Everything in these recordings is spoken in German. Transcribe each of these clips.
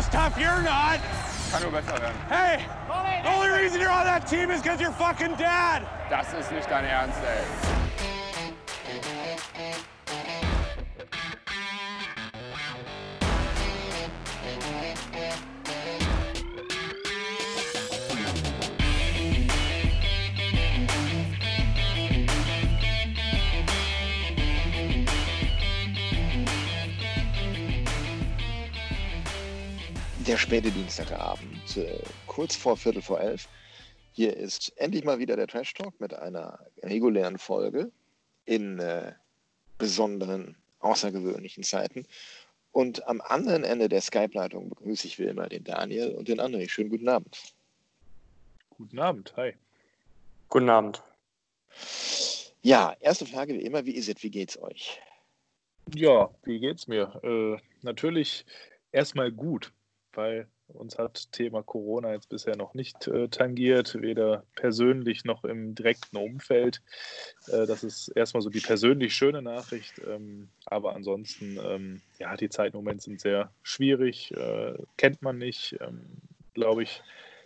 as tough. You're not. Kann nur besser werden. Hey, the only reason you're on that team is because you're fucking dad. Das ist nicht dein Ernst, ey. Der späte Dienstagabend, äh, kurz vor Viertel vor elf. Hier ist endlich mal wieder der Trash Talk mit einer regulären Folge in äh, besonderen, außergewöhnlichen Zeiten. Und am anderen Ende der Skype-Leitung begrüße ich wie immer den Daniel und den André. Schönen guten Abend. Guten Abend, hi. Guten Abend. Ja, erste Frage wie immer, wie ist es, wie geht's euch? Ja, wie geht's mir? Äh, natürlich erstmal gut weil uns hat Thema Corona jetzt bisher noch nicht äh, tangiert, weder persönlich noch im direkten Umfeld. Äh, das ist erstmal so die persönlich schöne Nachricht. Ähm, aber ansonsten, ähm, ja, die Zeiten im Moment sind sehr schwierig, äh, kennt man nicht. Ähm, Glaube ich,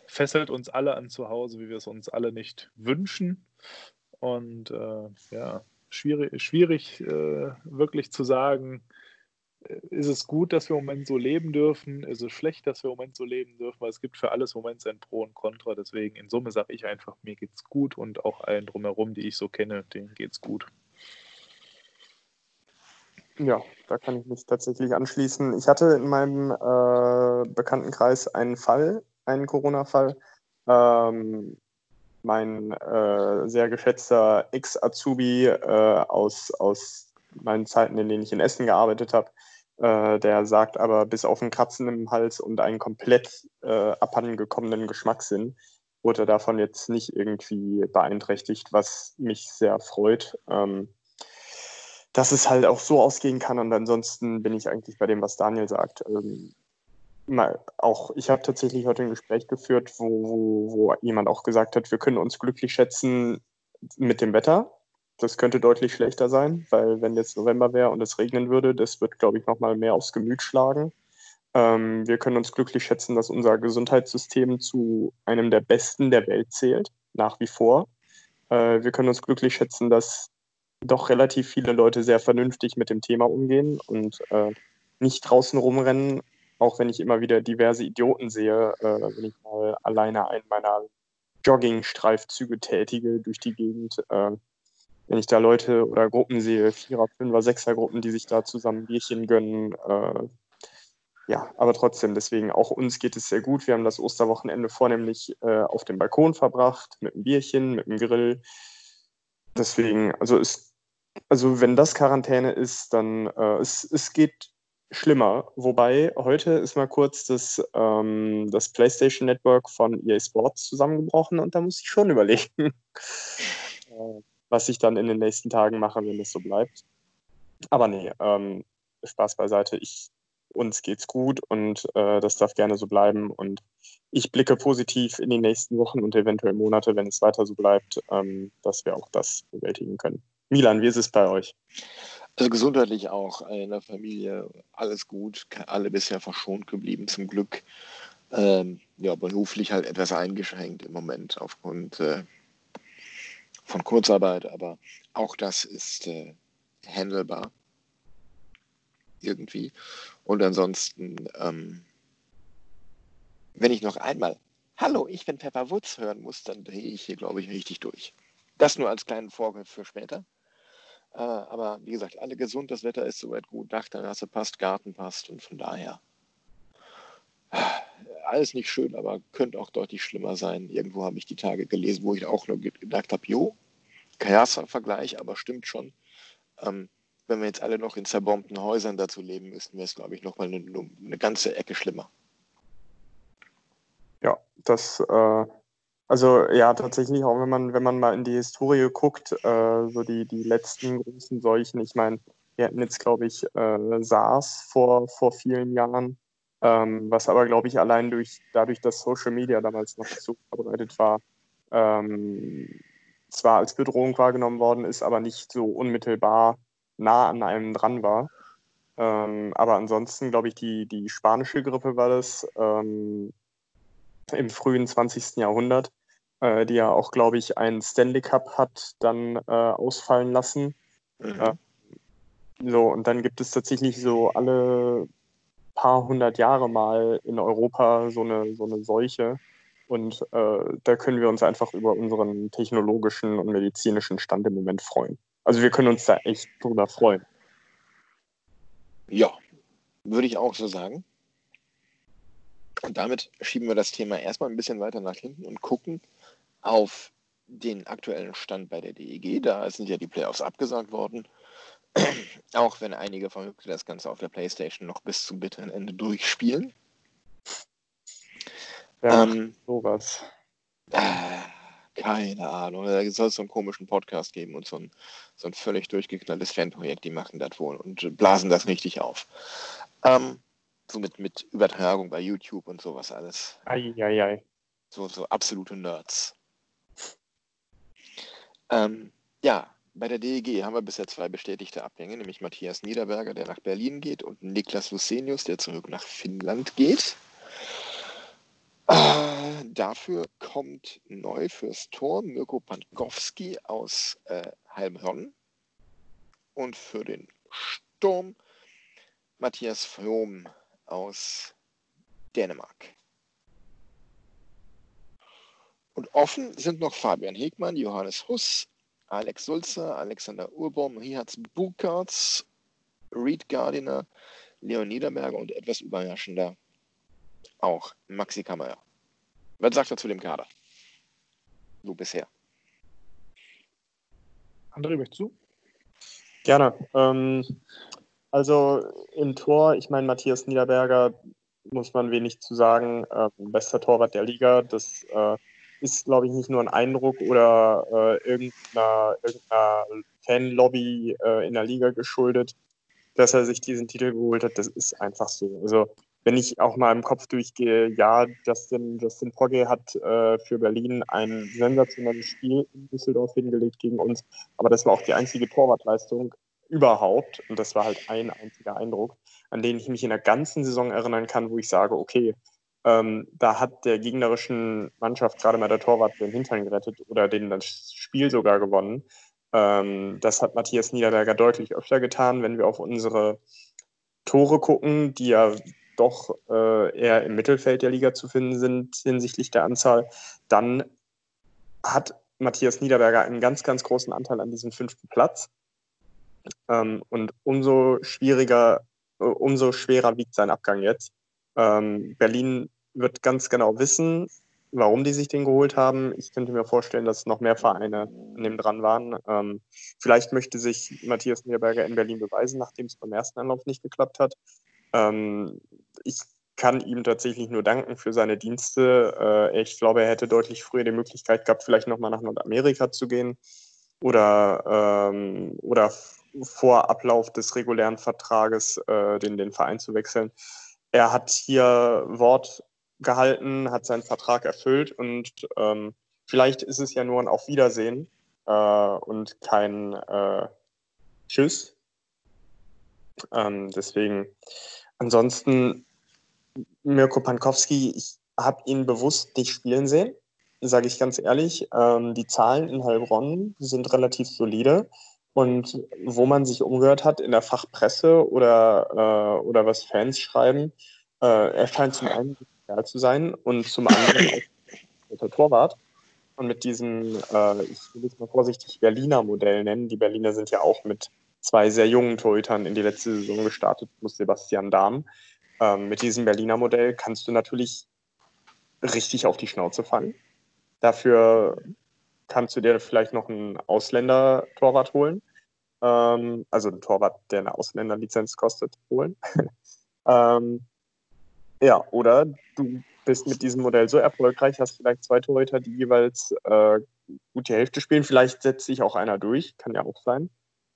fesselt uns alle an zu Hause, wie wir es uns alle nicht wünschen. Und äh, ja, schwierig, schwierig äh, wirklich zu sagen, ist es gut, dass wir im Moment so leben dürfen? Ist es schlecht, dass wir im Moment so leben dürfen? Weil es gibt für alles im Moment sein Pro und Contra. Deswegen in Summe sage ich einfach, mir geht's gut und auch allen drumherum, die ich so kenne, denen geht's gut. Ja, da kann ich mich tatsächlich anschließen. Ich hatte in meinem äh, Bekanntenkreis einen Fall, einen Corona-Fall. Ähm, mein äh, sehr geschätzter Ex-Azubi äh, aus, aus meinen Zeiten, in denen ich in Essen gearbeitet habe, äh, der sagt aber, bis auf ein Kratzen im Hals und einen komplett äh, abhandengekommenen Geschmackssinn wurde davon jetzt nicht irgendwie beeinträchtigt, was mich sehr freut. Ähm, dass es halt auch so ausgehen kann und ansonsten bin ich eigentlich bei dem, was Daniel sagt. Ähm, mal, auch ich habe tatsächlich heute ein Gespräch geführt, wo, wo, wo jemand auch gesagt hat, wir können uns glücklich schätzen mit dem Wetter, das könnte deutlich schlechter sein, weil wenn jetzt November wäre und es regnen würde, das wird, glaube ich, nochmal mehr aufs Gemüt schlagen. Ähm, wir können uns glücklich schätzen, dass unser Gesundheitssystem zu einem der besten der Welt zählt, nach wie vor. Äh, wir können uns glücklich schätzen, dass doch relativ viele Leute sehr vernünftig mit dem Thema umgehen und äh, nicht draußen rumrennen, auch wenn ich immer wieder diverse Idioten sehe, äh, wenn ich mal alleine einen meiner Jogging-Streifzüge tätige durch die Gegend. Äh, wenn ich da Leute oder Gruppen sehe, Vierer, Fünfer, Sechser Gruppen, die sich da zusammen Bierchen gönnen. Äh, ja, aber trotzdem, deswegen auch uns geht es sehr gut. Wir haben das Osterwochenende vornehmlich äh, auf dem Balkon verbracht, mit einem Bierchen, mit einem Grill. Deswegen, also es, also wenn das Quarantäne ist, dann äh, es, es geht schlimmer. Wobei heute ist mal kurz das, ähm, das PlayStation Network von EA Sports zusammengebrochen und da muss ich schon überlegen. Äh, was ich dann in den nächsten Tagen mache, wenn es so bleibt. Aber nee, ähm, Spaß beiseite. Ich, uns geht's gut und äh, das darf gerne so bleiben. Und ich blicke positiv in die nächsten Wochen und eventuell Monate, wenn es weiter so bleibt, ähm, dass wir auch das bewältigen können. Milan, wie ist es bei euch? Also gesundheitlich auch in der Familie alles gut, alle bisher verschont geblieben zum Glück. Ähm, ja, beruflich halt etwas eingeschränkt im Moment aufgrund äh, von Kurzarbeit, aber auch das ist äh, handelbar irgendwie. Und ansonsten, ähm, wenn ich noch einmal Hallo, ich bin Pepper Woods hören muss, dann drehe ich hier, glaube ich, richtig durch. Das nur als kleinen Vorgriff für später. Äh, aber wie gesagt, alle gesund, das Wetter ist soweit gut, Dachterrasse passt, Garten passt und von daher alles nicht schön, aber könnte auch deutlich schlimmer sein. Irgendwo habe ich die Tage gelesen, wo ich auch nur gedacht habe, jo, Kajasa-Vergleich, aber stimmt schon. Ähm, wenn wir jetzt alle noch in zerbombten Häusern dazu leben müssten, wäre es, glaube ich, nochmal eine, eine ganze Ecke schlimmer. Ja, das, äh, also ja, tatsächlich auch, wenn man, wenn man mal in die Historie guckt, äh, so die, die letzten großen Seuchen, ich meine, wir hatten jetzt, glaube ich, äh, SARS vor, vor vielen Jahren, ähm, was aber, glaube ich, allein durch, dadurch, dass Social Media damals noch so verbreitet war, ähm, zwar als Bedrohung wahrgenommen worden ist, aber nicht so unmittelbar nah an einem dran war. Ähm, aber ansonsten, glaube ich, die, die spanische Grippe war das ähm, im frühen 20. Jahrhundert, äh, die ja auch, glaube ich, einen Stanley Cup hat dann äh, ausfallen lassen. Mhm. Äh, so, und dann gibt es tatsächlich so alle paar hundert Jahre mal in Europa so eine, so eine Seuche. Und äh, da können wir uns einfach über unseren technologischen und medizinischen Stand im Moment freuen. Also wir können uns da echt drüber freuen. Ja, würde ich auch so sagen. Und damit schieben wir das Thema erstmal ein bisschen weiter nach hinten und gucken auf den aktuellen Stand bei der DEG. Da sind ja die Playoffs abgesagt worden. Auch wenn einige Verrückte das Ganze auf der Playstation noch bis zum bitteren Ende durchspielen. Ja, ähm, sowas. Äh, keine Ahnung. Da soll es so einen komischen Podcast geben und so ein, so ein völlig durchgeknalltes Fanprojekt, die machen das wohl und blasen das richtig auf. Ähm, so mit, mit Übertragung bei YouTube und sowas alles. Eieiei. So, so absolute Nerds. Ähm, ja, bei der DEG haben wir bisher zwei bestätigte Abgänge, nämlich Matthias Niederberger, der nach Berlin geht, und Niklas Lucenius, der zurück nach Finnland geht. Äh, dafür kommt neu fürs Tor Mirko Pankowski aus äh, Heilbronn und für den Sturm Matthias Frohm aus Dänemark. Und offen sind noch Fabian Hegmann, Johannes Huss, Alex Sulzer, Alexander Urbaum, Rihatz Bukarts, Reed Gardiner, Leon Niederberger und etwas überraschender auch Maxi Kammer. Was sagt er zu dem Kader? So bisher. André, möchtest du? Gerne. Ähm, also im Tor, ich meine, Matthias Niederberger muss man wenig zu sagen. Äh, bester Torwart der Liga. Das äh, ist, glaube ich, nicht nur ein Eindruck oder äh, irgendeiner, irgendeiner Fanlobby äh, in der Liga geschuldet, dass er sich diesen Titel geholt hat. Das ist einfach so. Also wenn ich auch mal im Kopf durchgehe, ja, Justin, Justin Pogge hat äh, für Berlin ein sensationelles Spiel in Düsseldorf hingelegt gegen uns, aber das war auch die einzige Torwartleistung überhaupt und das war halt ein einziger Eindruck, an den ich mich in der ganzen Saison erinnern kann, wo ich sage, okay, ähm, da hat der gegnerischen Mannschaft gerade mal der Torwart den Hintern gerettet oder den das Spiel sogar gewonnen. Ähm, das hat Matthias Niederberger deutlich öfter getan, wenn wir auf unsere Tore gucken, die ja doch äh, eher im Mittelfeld der Liga zu finden sind hinsichtlich der Anzahl, dann hat Matthias Niederberger einen ganz, ganz großen Anteil an diesem fünften Platz. Ähm, und umso schwieriger, äh, umso schwerer wiegt sein Abgang jetzt. Ähm, Berlin wird ganz genau wissen, warum die sich den geholt haben. Ich könnte mir vorstellen, dass noch mehr Vereine an dem dran waren. Ähm, vielleicht möchte sich Matthias Niederberger in Berlin beweisen, nachdem es beim ersten Anlauf nicht geklappt hat. Ähm, ich kann ihm tatsächlich nur danken für seine Dienste. Äh, ich glaube, er hätte deutlich früher die Möglichkeit gehabt, vielleicht nochmal nach Nordamerika zu gehen oder, ähm, oder vor Ablauf des regulären Vertrages äh, den, den Verein zu wechseln. Er hat hier Wort gehalten, hat seinen Vertrag erfüllt und ähm, vielleicht ist es ja nur ein Auf Wiedersehen äh, und kein äh, Tschüss. Ähm, deswegen Ansonsten Mirko Pankowski, ich habe ihn bewusst nicht spielen sehen, sage ich ganz ehrlich. Ähm, die Zahlen in Heilbronn sind relativ solide. Und wo man sich umgehört hat in der Fachpresse oder, äh, oder was Fans schreiben, äh, er zum einen Kerl zu sein und zum anderen auch der Torwart. Und mit diesem, äh, ich will es mal vorsichtig Berliner Modell nennen, die Berliner sind ja auch mit zwei sehr jungen Torhütern in die letzte Saison gestartet, plus Sebastian Dahm. Ähm, mit diesem Berliner Modell kannst du natürlich richtig auf die Schnauze fangen. Dafür kannst du dir vielleicht noch einen Ausländer-Torwart holen. Ähm, also einen Torwart, der eine Ausländerlizenz kostet, holen. ähm, ja, oder du bist mit diesem Modell so erfolgreich, hast vielleicht zwei Torhüter, die jeweils äh, gut Hälfte spielen. Vielleicht setzt sich auch einer durch, kann ja auch sein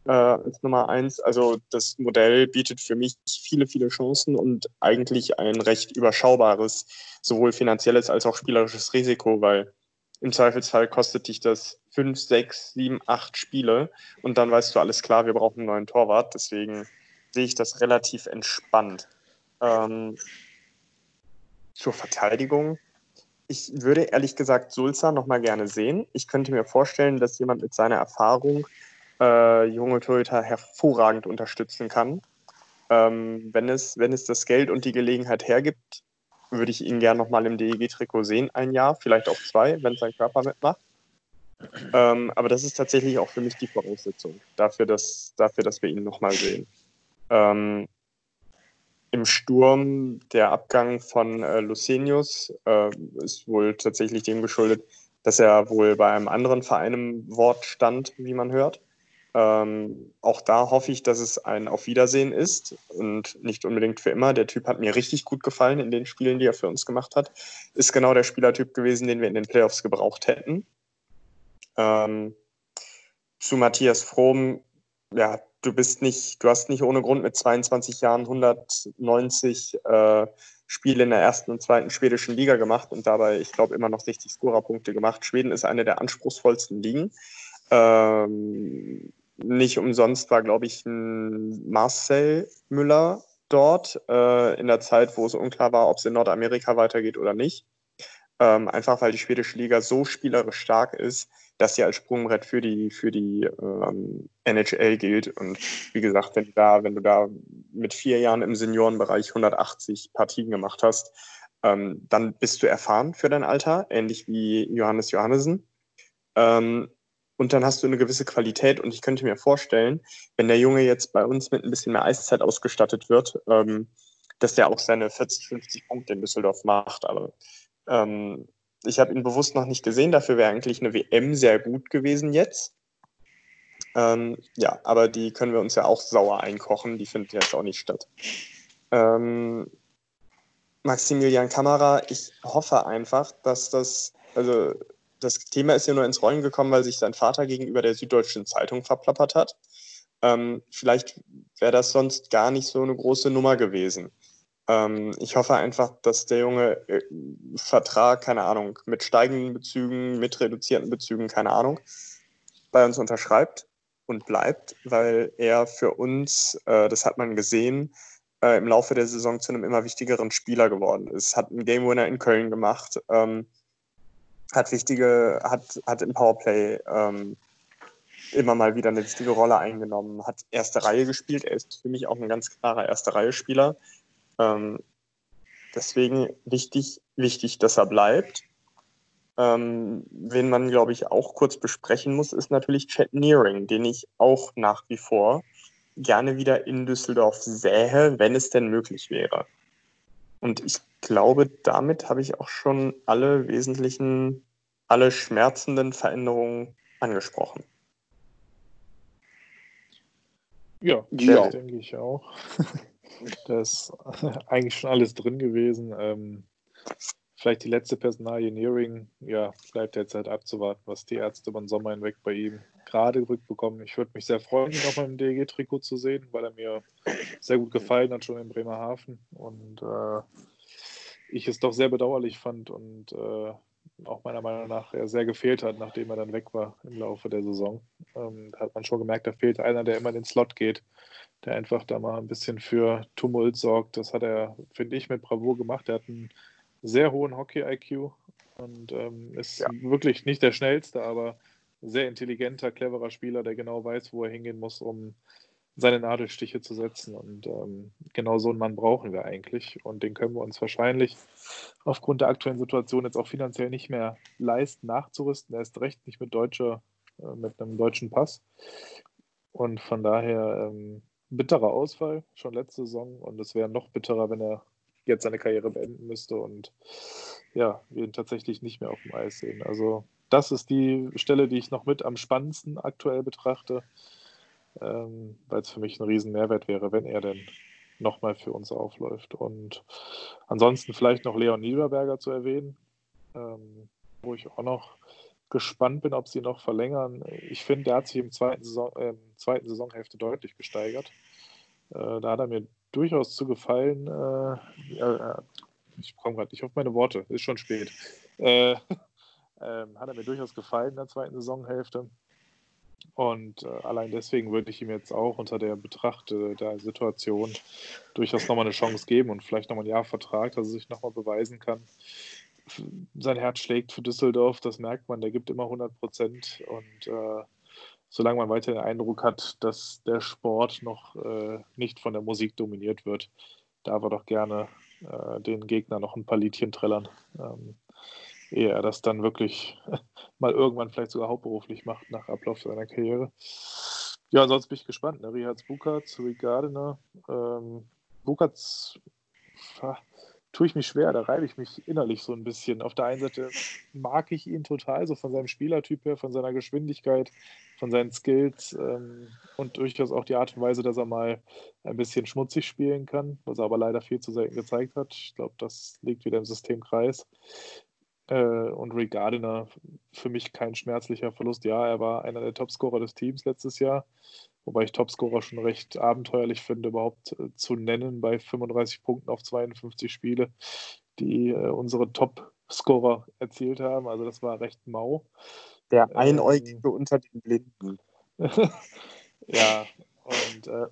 äh, als Nummer eins. Also das Modell bietet für mich viele, viele Chancen und eigentlich ein recht überschaubares, sowohl finanzielles als auch spielerisches Risiko, weil im Zweifelsfall kostet dich das fünf, sechs, sieben, acht Spiele und dann weißt du alles klar, wir brauchen einen neuen Torwart. Deswegen sehe ich das relativ entspannt. Ähm, zur Verteidigung. Ich würde ehrlich gesagt Sulza noch mal gerne sehen. Ich könnte mir vorstellen, dass jemand mit seiner Erfahrung äh, junge Torhüter hervorragend unterstützen kann. Ähm, wenn, es, wenn es das Geld und die Gelegenheit hergibt, würde ich ihn gerne noch mal im DEG-Trikot sehen, ein Jahr, vielleicht auch zwei, wenn sein Körper mitmacht. Ähm, aber das ist tatsächlich auch für mich die Voraussetzung dafür, dass, dafür, dass wir ihn nochmal sehen. Ähm, Im Sturm der Abgang von äh, Lucenius äh, ist wohl tatsächlich dem geschuldet, dass er wohl bei einem anderen Verein im Wort stand, wie man hört. Ähm, auch da hoffe ich, dass es ein Auf Wiedersehen ist und nicht unbedingt für immer. Der Typ hat mir richtig gut gefallen in den Spielen, die er für uns gemacht hat. Ist genau der Spielertyp gewesen, den wir in den Playoffs gebraucht hätten. Ähm, zu Matthias Frohm, ja, du bist nicht, du hast nicht ohne Grund mit 22 Jahren 190 äh, Spiele in der ersten und zweiten schwedischen Liga gemacht und dabei, ich glaube, immer noch 60 Scorerpunkte gemacht. Schweden ist eine der anspruchsvollsten Ligen. Ähm, nicht umsonst war, glaube ich, ein Marcel Müller dort äh, in der Zeit, wo es unklar war, ob es in Nordamerika weitergeht oder nicht. Ähm, einfach weil die schwedische Liga so spielerisch stark ist, dass sie als Sprungbrett für die, für die ähm, NHL gilt. Und wie gesagt, wenn du, da, wenn du da mit vier Jahren im Seniorenbereich 180 Partien gemacht hast, ähm, dann bist du erfahren für dein Alter, ähnlich wie Johannes Johannessen. Ähm, und dann hast du eine gewisse Qualität. Und ich könnte mir vorstellen, wenn der Junge jetzt bei uns mit ein bisschen mehr Eiszeit ausgestattet wird, ähm, dass der auch seine 40, 50 Punkte in Düsseldorf macht. Aber ähm, ich habe ihn bewusst noch nicht gesehen. Dafür wäre eigentlich eine WM sehr gut gewesen jetzt. Ähm, ja, aber die können wir uns ja auch sauer einkochen. Die findet jetzt auch nicht statt. Ähm, Maximilian Kamera, ich hoffe einfach, dass das, also das Thema ist ja nur ins Rollen gekommen, weil sich sein Vater gegenüber der Süddeutschen Zeitung verplappert hat. Ähm, vielleicht wäre das sonst gar nicht so eine große Nummer gewesen. Ähm, ich hoffe einfach, dass der Junge äh, Vertrag, keine Ahnung, mit steigenden Bezügen, mit reduzierten Bezügen, keine Ahnung, bei uns unterschreibt und bleibt, weil er für uns, äh, das hat man gesehen, äh, im Laufe der Saison zu einem immer wichtigeren Spieler geworden ist. Hat einen Game Winner in Köln gemacht, ähm, hat wichtige, hat, hat im Powerplay ähm, immer mal wieder eine wichtige Rolle eingenommen, hat erste Reihe gespielt. Er ist für mich auch ein ganz klarer erste Reihe Spieler. Ähm, deswegen wichtig, wichtig, dass er bleibt. Ähm, wen man, glaube ich, auch kurz besprechen muss, ist natürlich Chad Nearing, den ich auch nach wie vor gerne wieder in Düsseldorf sähe, wenn es denn möglich wäre. Und ich glaube, damit habe ich auch schon alle wesentlichen, alle schmerzenden Veränderungen angesprochen. Ja, ja. denke ich auch. Da ist eigentlich schon alles drin gewesen. Ähm, vielleicht die letzte Personalie Nearing, ja, bleibt jetzt halt abzuwarten, was die Ärzte den Sommer hinweg bei ihm gerade rückbekommen. Ich würde mich sehr freuen, ihn nochmal im DEG-Trikot zu sehen, weil er mir sehr gut gefallen hat, schon in Bremerhaven. Und äh, ich es doch sehr bedauerlich fand und äh, auch meiner Meinung nach sehr gefehlt hat, nachdem er dann weg war im Laufe der Saison. Ähm, da hat man schon gemerkt, da fehlt einer, der immer in den Slot geht, der einfach da mal ein bisschen für Tumult sorgt. Das hat er, finde ich, mit Bravour gemacht. Er hat einen sehr hohen Hockey-IQ und ähm, ist ja. wirklich nicht der schnellste, aber sehr intelligenter, cleverer Spieler, der genau weiß, wo er hingehen muss, um seine Nadelstiche zu setzen. Und ähm, genau so einen Mann brauchen wir eigentlich. Und den können wir uns wahrscheinlich aufgrund der aktuellen Situation jetzt auch finanziell nicht mehr leisten, nachzurüsten. Er ist recht nicht mit deutscher, äh, mit einem deutschen Pass. Und von daher ähm, bitterer Ausfall, schon letzte Saison. Und es wäre noch bitterer, wenn er jetzt seine Karriere beenden müsste und ja, wir ihn tatsächlich nicht mehr auf dem Eis sehen. Also das ist die Stelle, die ich noch mit am spannendsten aktuell betrachte, ähm, weil es für mich ein riesen Mehrwert wäre, wenn er denn nochmal für uns aufläuft. Und ansonsten vielleicht noch Leon Niederberger zu erwähnen, ähm, wo ich auch noch gespannt bin, ob sie noch verlängern. Ich finde, der hat sich im zweiten, Saison, äh, zweiten Saisonhälfte deutlich gesteigert. Äh, da hat er mir durchaus zu gefallen. Äh, äh ich komme gerade nicht auf meine Worte, ist schon spät. Äh, ähm, hat er mir durchaus gefallen in der zweiten Saisonhälfte. Und äh, allein deswegen würde ich ihm jetzt auch unter der Betracht der Situation durchaus nochmal eine Chance geben und vielleicht nochmal ein Jahr Vertrag, dass er sich nochmal beweisen kann. Sein Herz schlägt für Düsseldorf, das merkt man, der gibt immer 100 Prozent. Und äh, solange man weiter den Eindruck hat, dass der Sport noch äh, nicht von der Musik dominiert wird, darf er doch gerne äh, den Gegner noch ein paar Liedchen trällern. Ähm, ehe er das dann wirklich mal irgendwann vielleicht sogar hauptberuflich macht nach Ablauf seiner Karriere. Ja, sonst bin ich gespannt. Ne? Rihards Bukatz, Rick Gardiner. Ähm, Bukatz tue ich mich schwer, da reibe ich mich innerlich so ein bisschen. Auf der einen Seite mag ich ihn total, so von seinem Spielertyp her, von seiner Geschwindigkeit, von seinen Skills ähm, und durchaus auch die Art und Weise, dass er mal ein bisschen schmutzig spielen kann, was er aber leider viel zu selten gezeigt hat. Ich glaube, das liegt wieder im Systemkreis. Äh, und Rick Gardiner für mich kein schmerzlicher Verlust. Ja, er war einer der Topscorer des Teams letztes Jahr, wobei ich Topscorer schon recht abenteuerlich finde, überhaupt äh, zu nennen bei 35 Punkten auf 52 Spiele, die äh, unsere Topscorer erzielt haben. Also das war recht mau. Der ähm, Einäugige ähm, unter den Blinden. ja, und äh,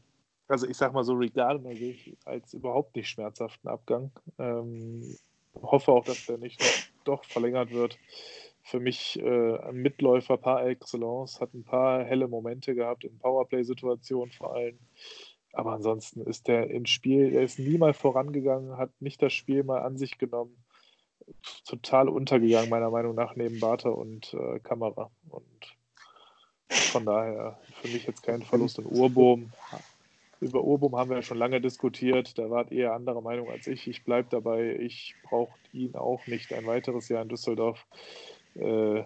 also ich sag mal so, Rick sehe ich als überhaupt nicht schmerzhaften Abgang. Ähm, hoffe auch, dass der nicht noch doch verlängert wird. Für mich äh, ein Mitläufer par excellence, hat ein paar helle Momente gehabt, in Powerplay-Situationen vor allem. Aber ansonsten ist der im Spiel, er ist nie mal vorangegangen, hat nicht das Spiel mal an sich genommen. Total untergegangen, meiner Meinung nach, neben Barter und äh, Kamera. Und von daher für mich jetzt kein Verlust. Und Urbohm über Urbum haben wir ja schon lange diskutiert. Da wart eher anderer Meinung als ich. Ich bleibe dabei. Ich brauche ihn auch nicht ein weiteres Jahr in Düsseldorf. Äh,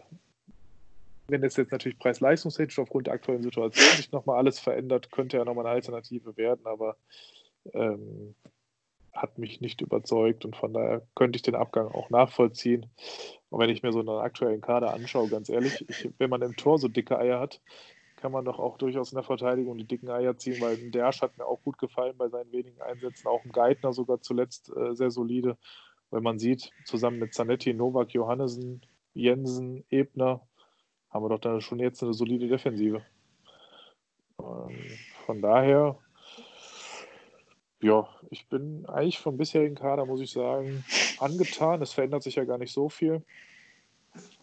wenn es jetzt natürlich preis-leistungstechnisch aufgrund der aktuellen Situation sich nochmal alles verändert, könnte er nochmal eine Alternative werden, aber ähm, hat mich nicht überzeugt und von daher könnte ich den Abgang auch nachvollziehen. Und wenn ich mir so einen aktuellen Kader anschaue, ganz ehrlich, ich, wenn man im Tor so dicke Eier hat, kann man doch auch durchaus in der Verteidigung die dicken Eier ziehen, weil ein Dersch hat mir auch gut gefallen bei seinen wenigen Einsätzen, auch ein Geithner sogar zuletzt äh, sehr solide, weil man sieht, zusammen mit Zanetti, Novak, Johannesen, Jensen, Ebner, haben wir doch da schon jetzt eine solide Defensive. Ähm, von daher, ja, ich bin eigentlich vom bisherigen Kader, muss ich sagen, angetan. Es verändert sich ja gar nicht so viel.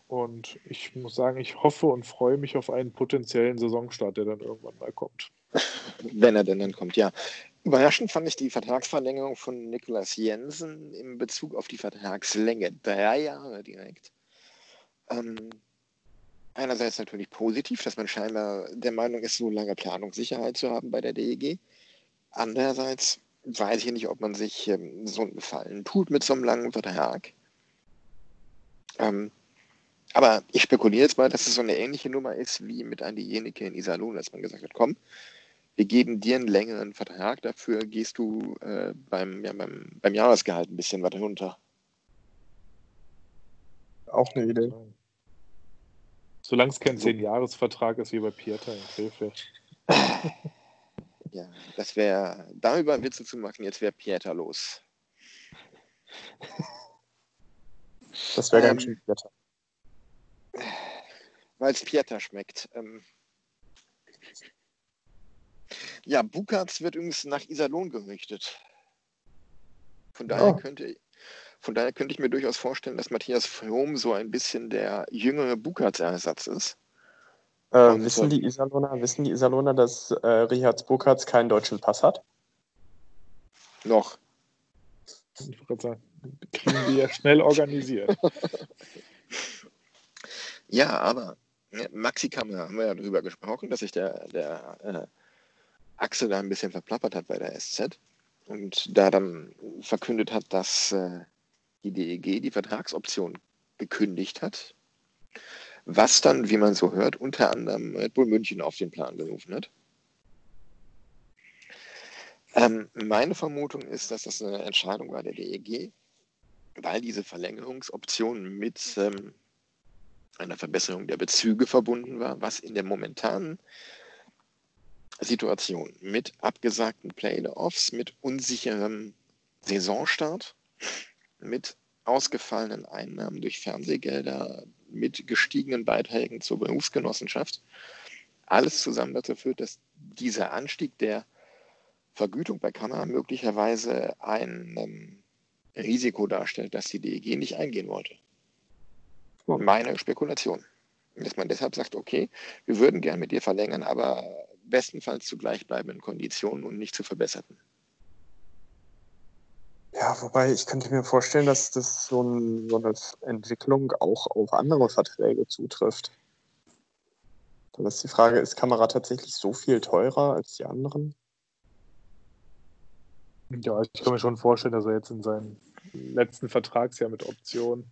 Und ich muss sagen, ich hoffe und freue mich auf einen potenziellen Saisonstart, der dann irgendwann mal kommt. Wenn er denn dann kommt, ja. Überraschend fand ich die Vertragsverlängerung von Niklas Jensen in Bezug auf die Vertragslänge. Drei Jahre direkt. Ähm, einerseits natürlich positiv, dass man scheinbar der Meinung ist, so lange Planungssicherheit zu haben bei der DEG. Andererseits weiß ich nicht, ob man sich ähm, so einen Gefallen tut mit so einem langen Vertrag. Ähm, aber ich spekuliere jetzt mal, dass es so eine ähnliche Nummer ist wie mit Andi Jenike in Iserlohn, dass man gesagt hat, komm, wir geben dir einen längeren Vertrag, dafür gehst du äh, beim, ja, beim, beim Jahresgehalt ein bisschen weiter runter. Auch eine Idee. Solange es kein 10-Jahres-Vertrag ist wie bei Pieter in Krefeld. ja, das wäre, darüber Witze zu machen, jetzt wäre Pieter los. Das wäre ähm, ganz schön Pieter weil es Pieter schmeckt. Ähm ja, Bukatz wird übrigens nach Iserlohn gerüchtet. Von daher, oh. könnte, von daher könnte ich mir durchaus vorstellen, dass Matthias Fromm so ein bisschen der jüngere Bukatz-Ersatz ist. Äh, wissen, die Iserlohner, wissen die Iserlohner, dass äh, Richard Bukatz keinen deutschen Pass hat? Noch. Ich würde sagen, kriegen wir schnell organisiert. Ja, aber Maxi Kammer haben wir ja darüber gesprochen, dass sich der, der äh, Axel da ein bisschen verplappert hat bei der SZ und da dann verkündet hat, dass äh, die DEG die Vertragsoption gekündigt hat, was dann, wie man so hört, unter anderem Red Bull München auf den Plan gerufen hat. Ähm, meine Vermutung ist, dass das eine Entscheidung war der DEG, weil diese Verlängerungsoption mit ähm, einer Verbesserung der Bezüge verbunden war, was in der momentanen Situation mit abgesagten Playoffs, mit unsicherem Saisonstart, mit ausgefallenen Einnahmen durch Fernsehgelder, mit gestiegenen Beiträgen zur Berufsgenossenschaft alles zusammen dazu führt, dass dieser Anstieg der Vergütung bei Kamera möglicherweise ein ähm, Risiko darstellt, das die DEG nicht eingehen wollte. Meine Spekulation. Dass man deshalb sagt, okay, wir würden gern mit dir verlängern, aber bestenfalls zu gleichbleibenden Konditionen und nicht zu verbesserten. Ja, wobei ich könnte mir vorstellen, dass das so, ein, so eine Entwicklung auch auf andere Verträge zutrifft. Dann ist die Frage, ist Kamera tatsächlich so viel teurer als die anderen? Ja, ich kann mir schon vorstellen, dass er jetzt in seinem letzten Vertragsjahr mit Option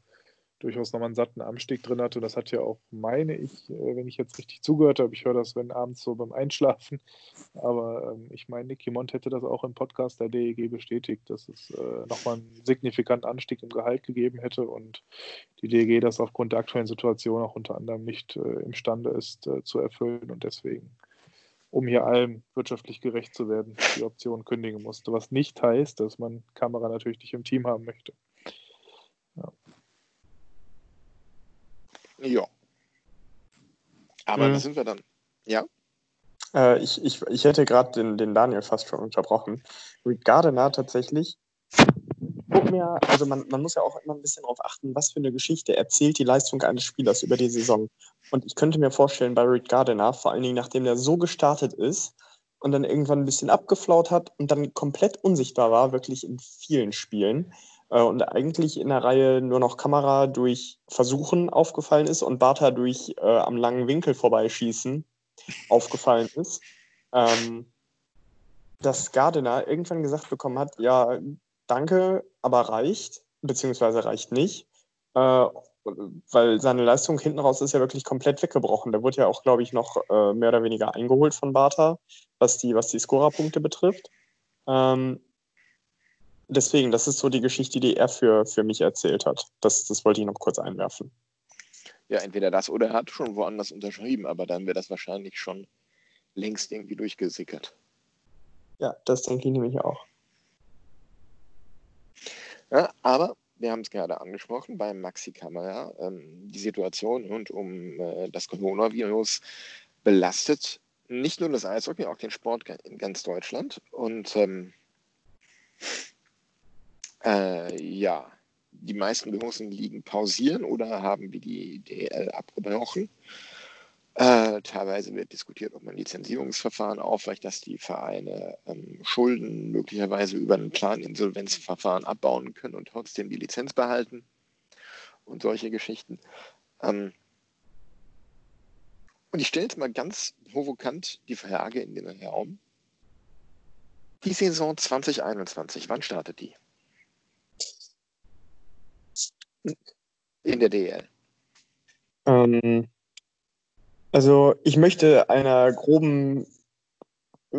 durchaus nochmal einen satten Anstieg drin hatte. Das hat ja auch, meine ich, äh, wenn ich jetzt richtig zugehört habe, ich höre das, wenn abends so beim Einschlafen, aber ähm, ich meine, Nicky Mont hätte das auch im Podcast der DEG bestätigt, dass es äh, nochmal einen signifikanten Anstieg im Gehalt gegeben hätte und die DEG das aufgrund der aktuellen Situation auch unter anderem nicht äh, imstande ist äh, zu erfüllen und deswegen um hier allem wirtschaftlich gerecht zu werden, die Option kündigen musste. Was nicht heißt, dass man Kamera natürlich nicht im Team haben möchte. Ja. Aber mhm. da sind wir dann. Ja? Äh, ich, ich, ich hätte gerade den, den Daniel fast schon unterbrochen. Rick Gardiner tatsächlich. Guck mir, also man, man muss ja auch immer ein bisschen darauf achten, was für eine Geschichte erzählt die Leistung eines Spielers über die Saison. Und ich könnte mir vorstellen, bei Rick Gardiner, vor allen Dingen nachdem der so gestartet ist und dann irgendwann ein bisschen abgeflaut hat und dann komplett unsichtbar war, wirklich in vielen Spielen, und eigentlich in der Reihe nur noch Kamera durch Versuchen aufgefallen ist und Bartha durch äh, am langen Winkel vorbeischießen aufgefallen ist, ähm, dass Gardiner irgendwann gesagt bekommen hat, ja, danke, aber reicht, beziehungsweise reicht nicht, äh, weil seine Leistung hinten raus ist ja wirklich komplett weggebrochen. Der wurde ja auch, glaube ich, noch äh, mehr oder weniger eingeholt von Bartha, was die, was die Scorerpunkte betrifft. Ähm, deswegen, das ist so die Geschichte, die er für, für mich erzählt hat. Das, das wollte ich noch kurz einwerfen. Ja, entweder das oder er hat schon woanders unterschrieben, aber dann wäre das wahrscheinlich schon längst irgendwie durchgesickert. Ja, das denke ich nämlich auch. Ja, aber wir haben es gerade angesprochen beim Maxi Kamera, ähm, die Situation rund um äh, das Coronavirus belastet nicht nur das Eishockey, auch den Sport in ganz Deutschland. Und ähm, äh, ja, die meisten großen Ligen pausieren oder haben wie die DL abgebrochen. Äh, teilweise wird diskutiert, ob man Lizenzierungsverfahren aufweicht, dass die Vereine ähm, Schulden möglicherweise über einen Planinsolvenzverfahren abbauen können und trotzdem die Lizenz behalten und solche Geschichten. Ähm, und ich stelle jetzt mal ganz provokant die Frage in den Raum. Die Saison 2021, wann startet die? In der DL? Ähm, also ich möchte einer groben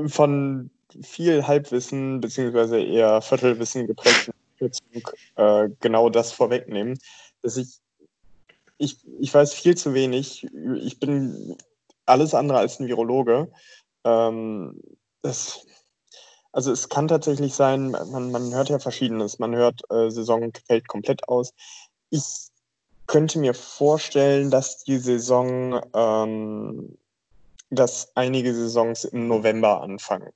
von viel Halbwissen beziehungsweise eher Viertelwissen geprägten Kürzung äh, genau das vorwegnehmen, dass ich, ich ich weiß viel zu wenig. Ich bin alles andere als ein Virologe. Ähm, das, also es kann tatsächlich sein, man, man hört ja Verschiedenes. Man hört, äh, Saison fällt komplett aus ich könnte mir vorstellen, dass die Saison, ähm, dass einige Saisons im November anfangen.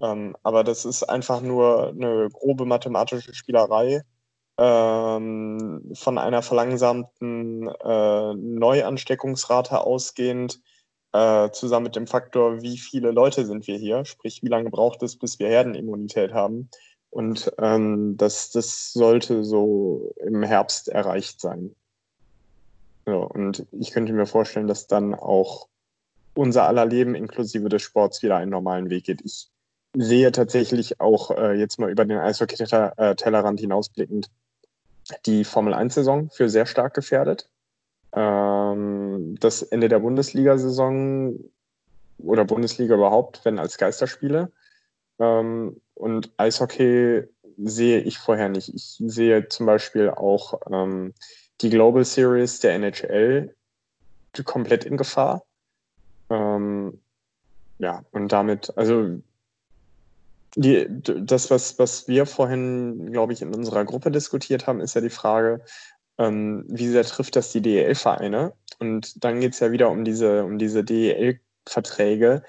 Ähm, aber das ist einfach nur eine grobe mathematische Spielerei ähm, von einer verlangsamten äh, Neuansteckungsrate ausgehend, äh, zusammen mit dem Faktor, wie viele Leute sind wir hier, sprich, wie lange braucht es, bis wir Herdenimmunität haben, und ähm, das, das sollte so im Herbst erreicht sein. Ja, und ich könnte mir vorstellen, dass dann auch unser aller Leben inklusive des Sports wieder einen normalen Weg geht. Ich sehe tatsächlich auch äh, jetzt mal über den Eishockey-Tellerrand hinausblickend die Formel-1-Saison für sehr stark gefährdet. Ähm, das Ende der Bundesliga-Saison oder Bundesliga überhaupt, wenn als Geisterspiele. Ähm, und Eishockey sehe ich vorher nicht. Ich sehe zum Beispiel auch ähm, die Global Series der NHL komplett in Gefahr. Ähm, ja, und damit, also die, das, was, was wir vorhin, glaube ich, in unserer Gruppe diskutiert haben, ist ja die Frage, ähm, wie sehr trifft das die DEL-Vereine? Und dann geht es ja wieder um diese, um diese DEL- Verträge,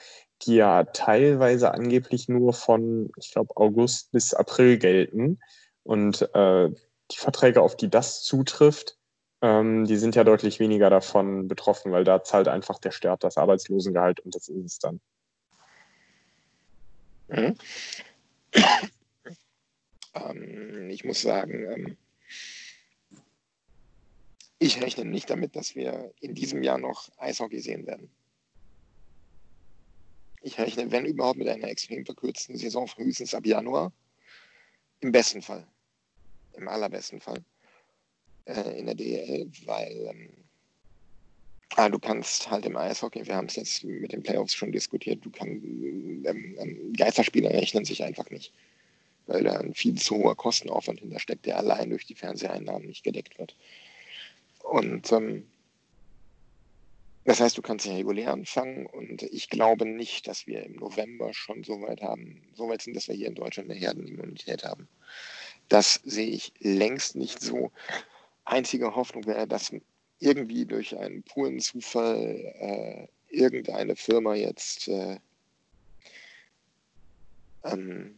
die ja teilweise angeblich nur von, ich glaube, August bis April gelten. Und äh, die Verträge, auf die das zutrifft, ähm, die sind ja deutlich weniger davon betroffen, weil da zahlt einfach der Staat das Arbeitslosengehalt und das ist es dann. Mhm. ähm, ich muss sagen, ähm, ich rechne nicht damit, dass wir in diesem Jahr noch Eishockey sehen werden. Ich rechne, wenn überhaupt, mit einer extrem verkürzten Saison frühestens ab Januar. Im besten Fall. Im allerbesten Fall. Äh, in der DL, weil ähm, ah, du kannst halt im Eishockey, wir haben es jetzt mit den Playoffs schon diskutiert, du kannst ähm, ähm, Geisterspieler rechnen sich einfach nicht. Weil da ein viel zu hoher Kostenaufwand hintersteckt, der allein durch die Fernseheinnahmen nicht gedeckt wird. Und ähm, das heißt, du kannst ja regulär anfangen und ich glaube nicht, dass wir im November schon so weit haben, so weit sind, dass wir hier in Deutschland eine Herdenimmunität haben. Das sehe ich längst nicht so. Einzige Hoffnung wäre, dass irgendwie durch einen puren Zufall äh, irgendeine Firma jetzt äh, ähm,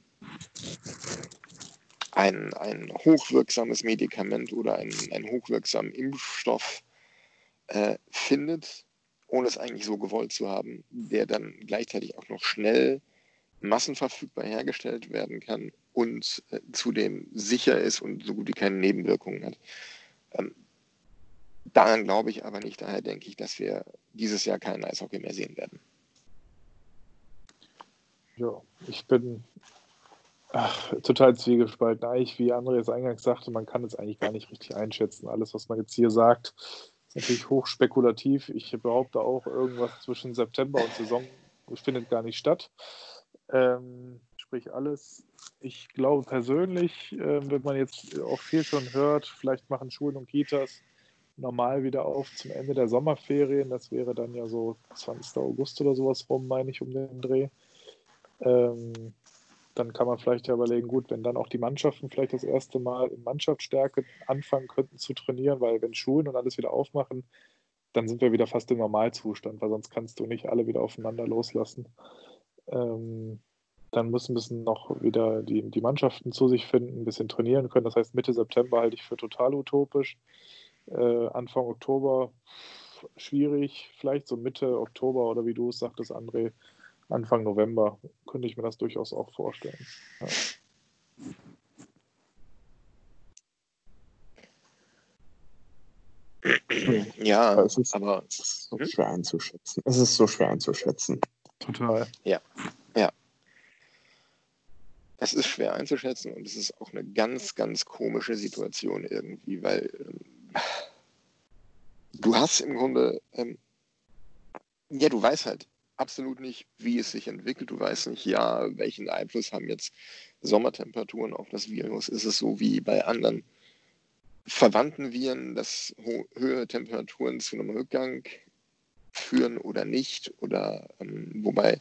ein, ein hochwirksames Medikament oder einen, einen hochwirksamen Impfstoff äh, findet, ohne es eigentlich so gewollt zu haben, der dann gleichzeitig auch noch schnell massenverfügbar hergestellt werden kann und äh, zudem sicher ist und so gut wie keine Nebenwirkungen hat. Ähm, daran glaube ich aber nicht. Daher denke ich, dass wir dieses Jahr keinen Eishockey mehr sehen werden. Ja, ich bin ach, total zwiegespalten. Eigentlich, wie André es eingangs sagte, man kann es eigentlich gar nicht richtig einschätzen. Alles, was man jetzt hier sagt, ist natürlich hochspekulativ. Ich behaupte auch, irgendwas zwischen September und Saison findet gar nicht statt. Ähm, sprich alles. Ich glaube persönlich, äh, wenn man jetzt auch viel schon hört, vielleicht machen Schulen und Kitas normal wieder auf zum Ende der Sommerferien. Das wäre dann ja so 20. August oder sowas rum, meine ich, um den Dreh. Ähm, dann kann man vielleicht ja überlegen, gut, wenn dann auch die Mannschaften vielleicht das erste Mal in Mannschaftsstärke anfangen könnten zu trainieren, weil wenn Schulen und alles wieder aufmachen, dann sind wir wieder fast im Normalzustand, weil sonst kannst du nicht alle wieder aufeinander loslassen. Ähm, dann müssen, müssen noch wieder die, die Mannschaften zu sich finden, ein bisschen trainieren können. Das heißt, Mitte September halte ich für total utopisch. Äh, Anfang Oktober schwierig, vielleicht so Mitte Oktober oder wie du es sagtest, André, Anfang November könnte ich mir das durchaus auch vorstellen. Ja. Ja, es ist, aber es ist so hm? schwer einzuschätzen. Es ist so schwer einzuschätzen. Total. Ja, ja. Es ist schwer einzuschätzen und es ist auch eine ganz, ganz komische Situation irgendwie, weil ähm, du hast im Grunde, ähm, ja, du weißt halt, absolut nicht, wie es sich entwickelt. Du weißt nicht, ja, welchen Einfluss haben jetzt Sommertemperaturen auf das Virus. Ist es so wie bei anderen verwandten Viren, dass höhere Temperaturen zu einem Rückgang führen oder nicht? Oder ähm, wobei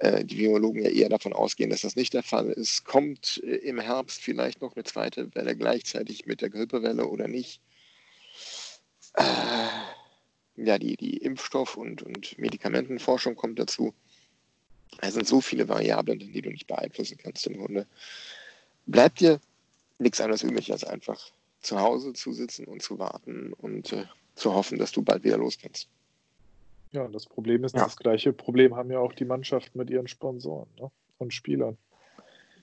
äh, die Virologen ja eher davon ausgehen, dass das nicht der Fall ist. Kommt äh, im Herbst vielleicht noch eine zweite Welle gleichzeitig mit der Grippewelle oder nicht? Äh, ja, die, die Impfstoff- und, und Medikamentenforschung kommt dazu. Es sind so viele Variablen, die du nicht beeinflussen kannst im Grunde. Bleibt dir nichts anderes übrig, als einfach zu Hause zu sitzen und zu warten und äh, zu hoffen, dass du bald wieder los kannst. Ja, das Problem ist, ja. das gleiche Problem haben ja auch die Mannschaften mit ihren Sponsoren ne? und Spielern.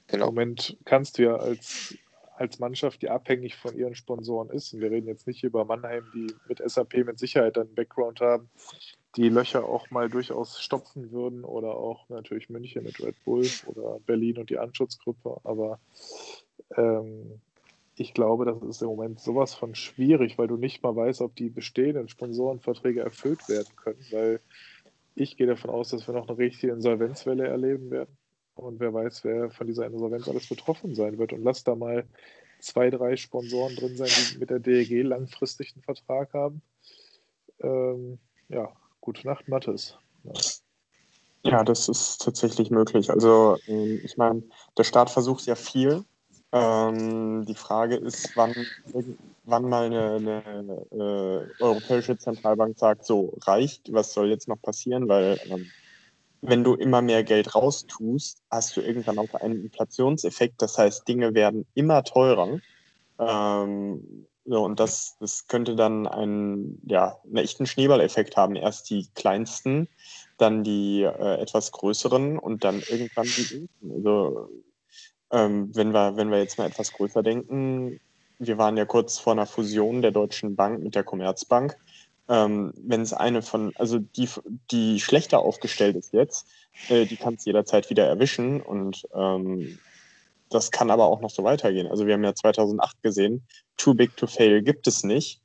Genau. Im Moment kannst du ja als als Mannschaft, die abhängig von ihren Sponsoren ist. Und wir reden jetzt nicht über Mannheim, die mit SAP mit Sicherheit einen Background haben, die Löcher auch mal durchaus stopfen würden oder auch natürlich München mit Red Bull oder Berlin und die Anschutzgruppe. Aber ähm, ich glaube, das ist im Moment sowas von schwierig, weil du nicht mal weißt, ob die bestehenden Sponsorenverträge erfüllt werden können, weil ich gehe davon aus, dass wir noch eine richtige Insolvenzwelle erleben werden. Und wer weiß, wer von dieser Insolvenz alles betroffen sein wird. Und lass da mal zwei, drei Sponsoren drin sein, die mit der DEG langfristig einen Vertrag haben. Ähm, ja, gute Nacht, Mattes. Ja. ja. das ist tatsächlich möglich. Also, ähm, ich meine, der Staat versucht ja viel. Ähm, die Frage ist, wann wann mal eine, eine äh, europäische Zentralbank sagt, so reicht, was soll jetzt noch passieren, weil ähm, wenn du immer mehr Geld raustust, hast du irgendwann auch einen Inflationseffekt. Das heißt, Dinge werden immer teurer. Ähm, so, und das, das könnte dann einen, ja, einen echten Schneeballeffekt haben. Erst die kleinsten, dann die äh, etwas größeren und dann irgendwann die Also ähm, wenn, wir, wenn wir jetzt mal etwas größer denken, wir waren ja kurz vor einer Fusion der Deutschen Bank mit der Commerzbank. Ähm, wenn es eine von, also die, die schlechter aufgestellt ist jetzt, äh, die kann es jederzeit wieder erwischen und ähm, das kann aber auch noch so weitergehen. Also wir haben ja 2008 gesehen, too big to fail gibt es nicht.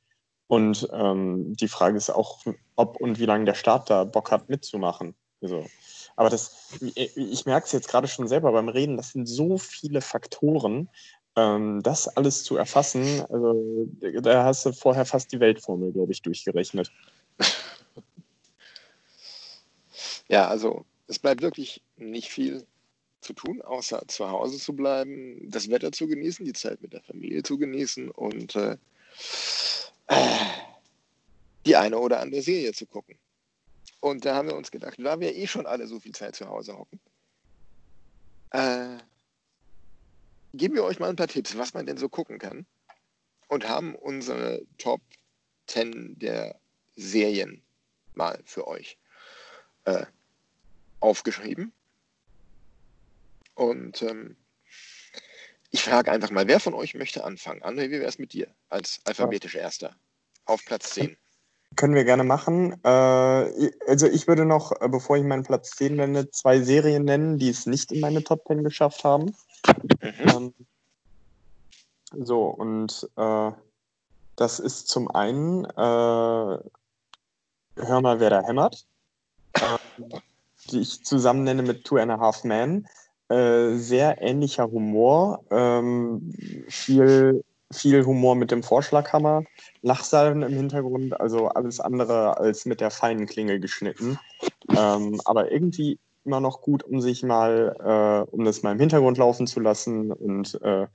Und ähm, die Frage ist auch, ob und wie lange der Staat da Bock hat mitzumachen. Also, aber das, ich merke es jetzt gerade schon selber beim Reden, das sind so viele Faktoren, das alles zu erfassen. Also, da hast du vorher fast die Weltformel, glaube ich, durchgerechnet. Ja, also es bleibt wirklich nicht viel zu tun, außer zu Hause zu bleiben, das Wetter zu genießen, die Zeit mit der Familie zu genießen und äh, die eine oder andere Serie zu gucken. Und da haben wir uns gedacht, da wir eh schon alle so viel Zeit zu Hause hocken, äh, geben wir euch mal ein paar Tipps, was man denn so gucken kann. Und haben unsere Top 10 der Serien mal für euch äh, aufgeschrieben. Und ähm, ich frage einfach mal, wer von euch möchte anfangen? André, wie wäre es mit dir als alphabetisch Erster? Auf Platz 10. Können wir gerne machen. Äh, also ich würde noch, äh, bevor ich meinen Platz 10 nenne, zwei Serien nennen, die es nicht in meine Top 10 geschafft haben. Mhm. Ähm, so, und äh, das ist zum einen, äh, hör mal, wer da hämmert, ähm, die ich zusammen nenne mit Two and a Half Men. Äh, sehr ähnlicher Humor, ähm, viel, viel Humor mit dem Vorschlaghammer, Lachsalven im Hintergrund, also alles andere als mit der feinen Klinge geschnitten. Ähm, aber irgendwie immer noch gut, um sich mal, äh, um das mal im Hintergrund laufen zu lassen. Und äh,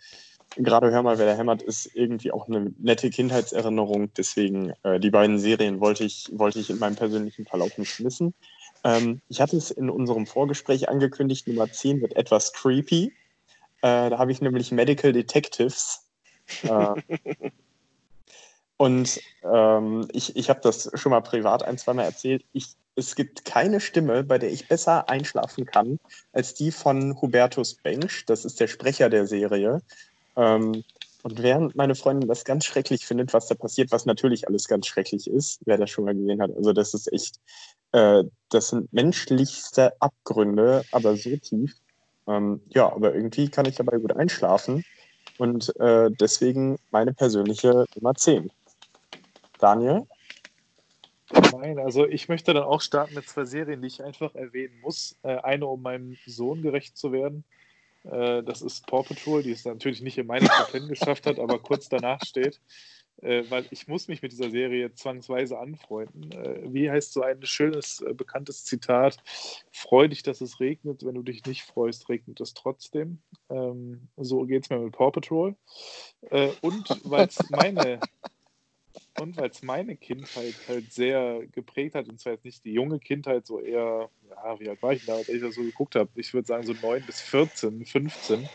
gerade Hör mal, wer da hämmert, ist irgendwie auch eine nette Kindheitserinnerung. Deswegen, äh, die beiden Serien wollte ich, wollte ich in meinem persönlichen Verlauf nicht missen. Ähm, ich hatte es in unserem Vorgespräch angekündigt, Nummer 10 wird etwas creepy. Äh, da habe ich nämlich Medical Detectives. Äh, und ähm, ich, ich habe das schon mal privat ein, zweimal erzählt. Ich, es gibt keine Stimme, bei der ich besser einschlafen kann, als die von Hubertus Bench. Das ist der Sprecher der Serie. Ähm, und während meine Freundin das ganz schrecklich findet, was da passiert, was natürlich alles ganz schrecklich ist, wer das schon mal gesehen hat, also das ist echt, äh, das sind menschlichste Abgründe, aber so tief. Ähm, ja, aber irgendwie kann ich dabei gut einschlafen und äh, deswegen meine persönliche Nummer 10. Daniel? Nein, also ich möchte dann auch starten mit zwei Serien, die ich einfach erwähnen muss. Äh, eine, um meinem Sohn gerecht zu werden äh, das ist Paw Patrol, die es natürlich nicht in meine Top 10 geschafft hat, aber kurz danach steht. Äh, weil ich muss mich mit dieser Serie zwangsweise anfreunden. Wie heißt so ein schönes, bekanntes Zitat? Freu dich, dass es regnet, wenn du dich nicht freust, regnet es trotzdem. Ähm, so geht es mir mit Paw Patrol. Und weil es meine und weil es meine Kindheit halt sehr geprägt hat, und zwar jetzt nicht die junge Kindheit, so eher, ja, wie alt war ich da, als ich das so geguckt habe? Ich würde sagen so 9 bis 14, 15.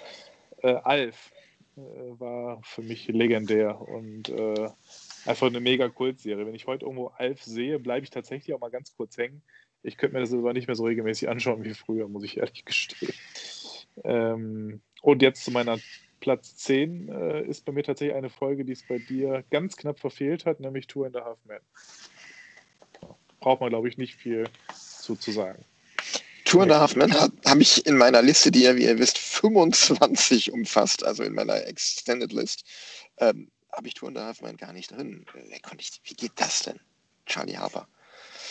Äh, Alf äh, war für mich legendär und äh, einfach eine mega Kultserie. Wenn ich heute irgendwo Alf sehe, bleibe ich tatsächlich auch mal ganz kurz hängen. Ich könnte mir das aber nicht mehr so regelmäßig anschauen wie früher, muss ich ehrlich gestehen. Ähm, und jetzt zu meiner Platz 10 äh, ist bei mir tatsächlich eine Folge, die es bei dir ganz knapp verfehlt hat, nämlich Two and a Half Men. Braucht man, glaube ich, nicht viel zu, zu sagen. Two and a Half Men habe ich in meiner Liste, die ja, wie ihr wisst, 25 umfasst, also in meiner Extended List, ähm, habe ich Two and a Half Men gar nicht drin. Ich, wie geht das denn? Charlie Harper.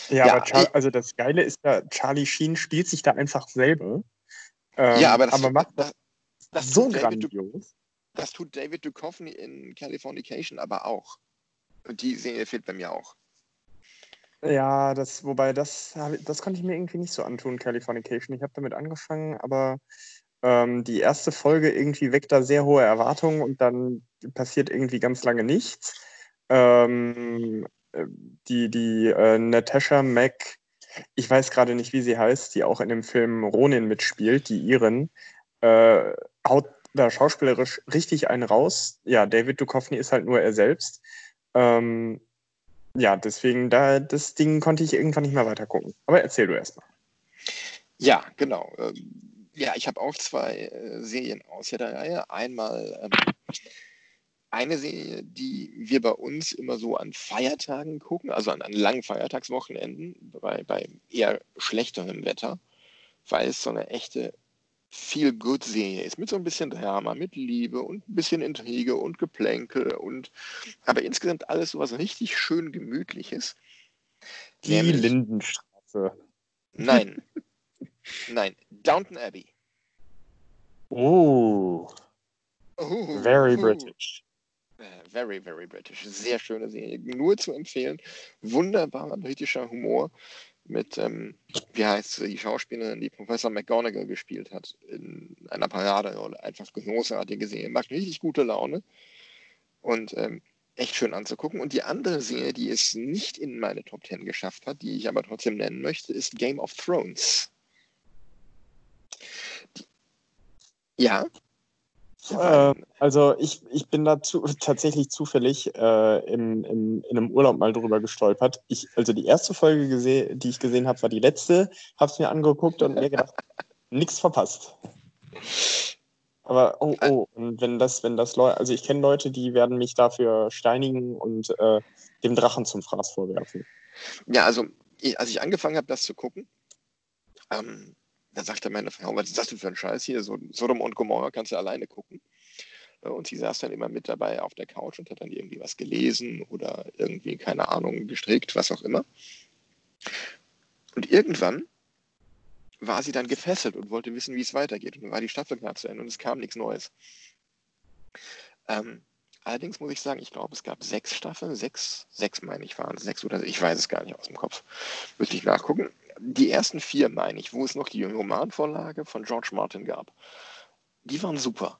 Ja, ja aber Char also das Geile ist ja, Charlie Sheen spielt sich da einfach selber. Ähm, ja, aber das, aber macht das, das so grandios. das tut David Duchovny in Californication aber auch. Und die Serie fehlt bei mir auch. Ja, das, wobei das, das konnte ich mir irgendwie nicht so antun, Californication. Ich habe damit angefangen, aber Ähm, die erste Folge irgendwie weckt da sehr hohe Erwartungen und dann passiert irgendwie ganz lange nichts. Ähm, äh, die die äh, Natasha Mac, ich weiß gerade nicht, wie sie heißt, die auch in dem Film Ronin mitspielt, die Iren, äh, haut da schauspielerisch richtig einen raus. Ja, David Duchovny ist halt nur er selbst. Ähm, ja, deswegen, da, das Ding konnte ich irgendwann nicht mehr weiter gucken. Aber erzähl du erstmal. Ja, genau. Ähm, ja, ich habe auch zwei äh, Serien aus der Reihe. Einmal ähm, eine Serie, die wir bei uns immer so an Feiertagen gucken, also an, an langen Feiertagswochenenden, bei, bei eher schlechterem Wetter, weil es so eine echte viel good Serie ist, mit so ein bisschen Drama, mit Liebe und ein bisschen Intrige und Geplänkel und aber insgesamt alles so was richtig schön gemütliches. Die Nämlich, Lindenstraße. Nein. nein, Downton Abbey. Oh. oh very oh. British. Äh, very, very British. Sehr schöne Serie. Nur zu empfehlen. Wunderbarer britischer Humor mit, ähm, wie heißt die Schauspielerin, die Professor McGonagall gespielt hat, in einer Paraderolle. Einfach großartige Serie. Macht richtig gute Laune und ähm, echt schön anzugucken. Und die andere Serie, die es nicht in meine Top Ten geschafft hat, die ich aber trotzdem nennen möchte, ist Game of Thrones. Die, ja. Äh, also ich, ich bin dazu tatsächlich zufällig äh, im, im, in einem Urlaub mal drüber gestolpert. Ich, also die erste Folge, gesehen, die ich gesehen habe, war die letzte. Habe es mir angeguckt und mir gedacht, nichts verpasst. Aber oh, oh, und wenn das, wenn das Leute, also ich kenne Leute, die werden mich dafür steinigen und äh, dem Drachen zum Fraß vorwerfen. Ja, also ich, als ich angefangen habe, das zu gucken, ähm, da sagte meine Frau, was ist das denn für ein Scheiß hier? So, Sodom und Gomorra kannst du alleine gucken. Und sie saß dann immer mit dabei auf der Couch und hat dann irgendwie was gelesen oder irgendwie, keine Ahnung, gestrickt, was auch immer. Und irgendwann war sie dann gefesselt und wollte wissen, wie es weitergeht. Und dann war die Staffel gerade zu Ende und es kam nichts Neues. Ähm, allerdings muss ich sagen, ich glaube, es gab sechs Staffeln, sechs, sechs meine ich waren, sechs oder ich weiß es gar nicht aus dem Kopf. Müsste ich nachgucken die ersten vier, meine ich, wo es noch die Romanvorlage von George Martin gab, die waren super.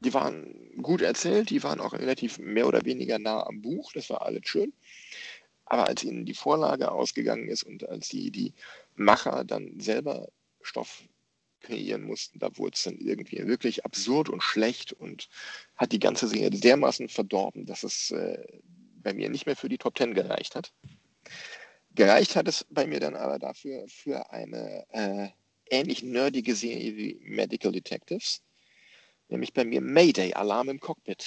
Die waren gut erzählt, die waren auch relativ mehr oder weniger nah am Buch, das war alles schön. Aber als ihnen die Vorlage ausgegangen ist und als die, die Macher dann selber Stoff kreieren mussten, da wurde es dann irgendwie wirklich absurd und schlecht und hat die ganze Serie dermaßen verdorben, dass es äh, bei mir nicht mehr für die Top Ten gereicht hat. Gereicht hat es bei mir dann aber dafür für eine äh, ähnlich nerdige Serie wie Medical Detectives, nämlich bei mir Mayday, Alarm im Cockpit.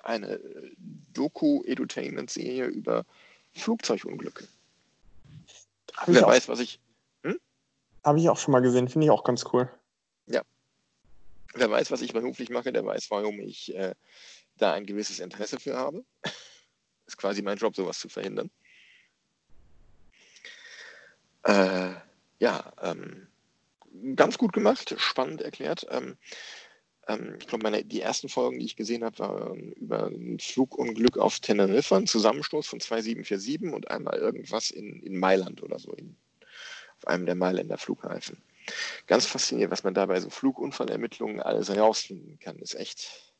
Eine Doku-Edutainment-Serie über Flugzeugunglücke. Hab Wer weiß, was ich. Hm? Habe ich auch schon mal gesehen, finde ich auch ganz cool. Ja. Wer weiß, was ich beruflich mache, der weiß, warum ich äh, da ein gewisses Interesse für habe. ist quasi mein Job, sowas zu verhindern. Äh, ja, ähm, ganz gut gemacht, spannend erklärt. Ähm, ähm, ich glaube, die ersten Folgen, die ich gesehen habe, waren über ein Flugunglück auf Teneriffa, ein Zusammenstoß von zwei 747 und einmal irgendwas in, in Mailand oder so, in, auf einem der Mailänder Flughäfen. Ganz faszinierend, was man dabei so Flugunfallermittlungen alles herausfinden kann, ist echt.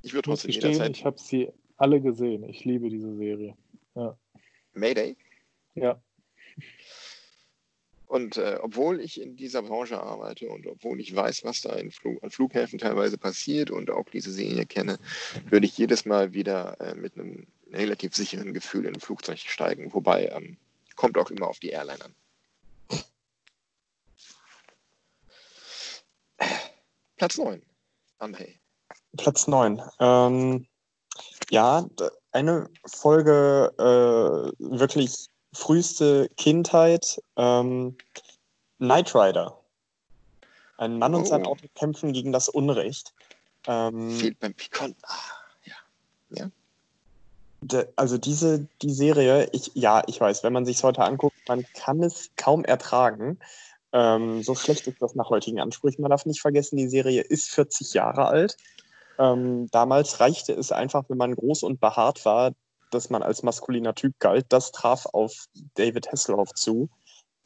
Ich würde trotzdem jederzeit. Ich habe sie alle gesehen. Ich liebe diese Serie. Ja. Mayday. Ja. Und äh, obwohl ich in dieser Branche arbeite und obwohl ich weiß, was da Flug, an Flughäfen teilweise passiert und auch diese Serie kenne, würde ich jedes Mal wieder äh, mit einem relativ sicheren Gefühl in ein Flugzeug steigen. Wobei, ähm, kommt auch immer auf die Airline an. Platz 9. André. Platz 9. Ähm, ja, eine Folge äh, wirklich früheste Kindheit. Ähm, Knight Rider. Ein Mann und sein oh. Auto kämpfen gegen das Unrecht. Ähm, Fehlt beim Picon. Ah, ja. ja. De, also diese die Serie, ich, ja, ich weiß, wenn man sich heute anguckt, man kann es kaum ertragen. Ähm, so schlecht ist das nach heutigen Ansprüchen. Man darf nicht vergessen, die Serie ist 40 Jahre alt. Ähm, damals reichte es einfach, wenn man groß und behaart war, dass man als maskuliner Typ galt. Das traf auf David Hasselhoff zu.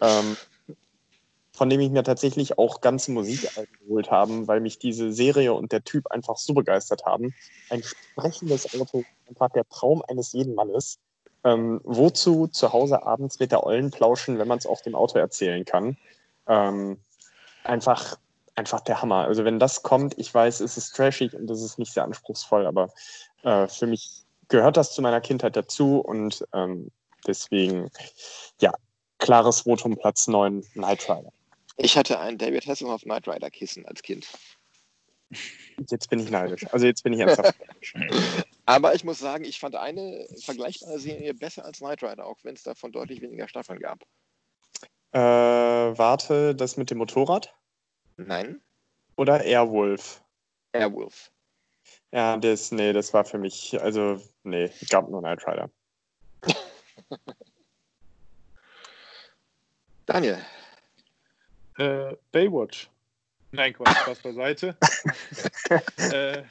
Ähm, von dem ich mir tatsächlich auch ganze Musik geholt habe, weil mich diese Serie und der Typ einfach so begeistert haben. Ein sprechendes Auto, einfach der Traum eines jeden Mannes. Ähm, wozu zu Hause abends mit der Ollen plauschen, wenn man es auf dem Auto erzählen kann? Ähm, einfach, einfach der Hammer. Also wenn das kommt, ich weiß, es ist trashig und es ist nicht sehr anspruchsvoll, aber äh, für mich gehört das zu meiner Kindheit dazu und ähm, deswegen, ja, klares Votum Platz 9, Knight Rider. Ich hatte ein David Hasselhoff Knight Rider Kissen als Kind. Jetzt bin ich neidisch. Also jetzt bin ich ernsthaft neidisch. Aber ich muss sagen, ich fand eine vergleichbare Serie besser als Knight Rider, auch wenn es davon deutlich weniger Staffeln gab. Äh, warte, das mit dem Motorrad? Nein, Oder Airwolf? Airwolf. Ja, das, nee, das war für mich, also, nee, gab nur Knight Rider. Daniel, Äh, Baywatch. Nein, Quatsch, Spaß beiseite. äh,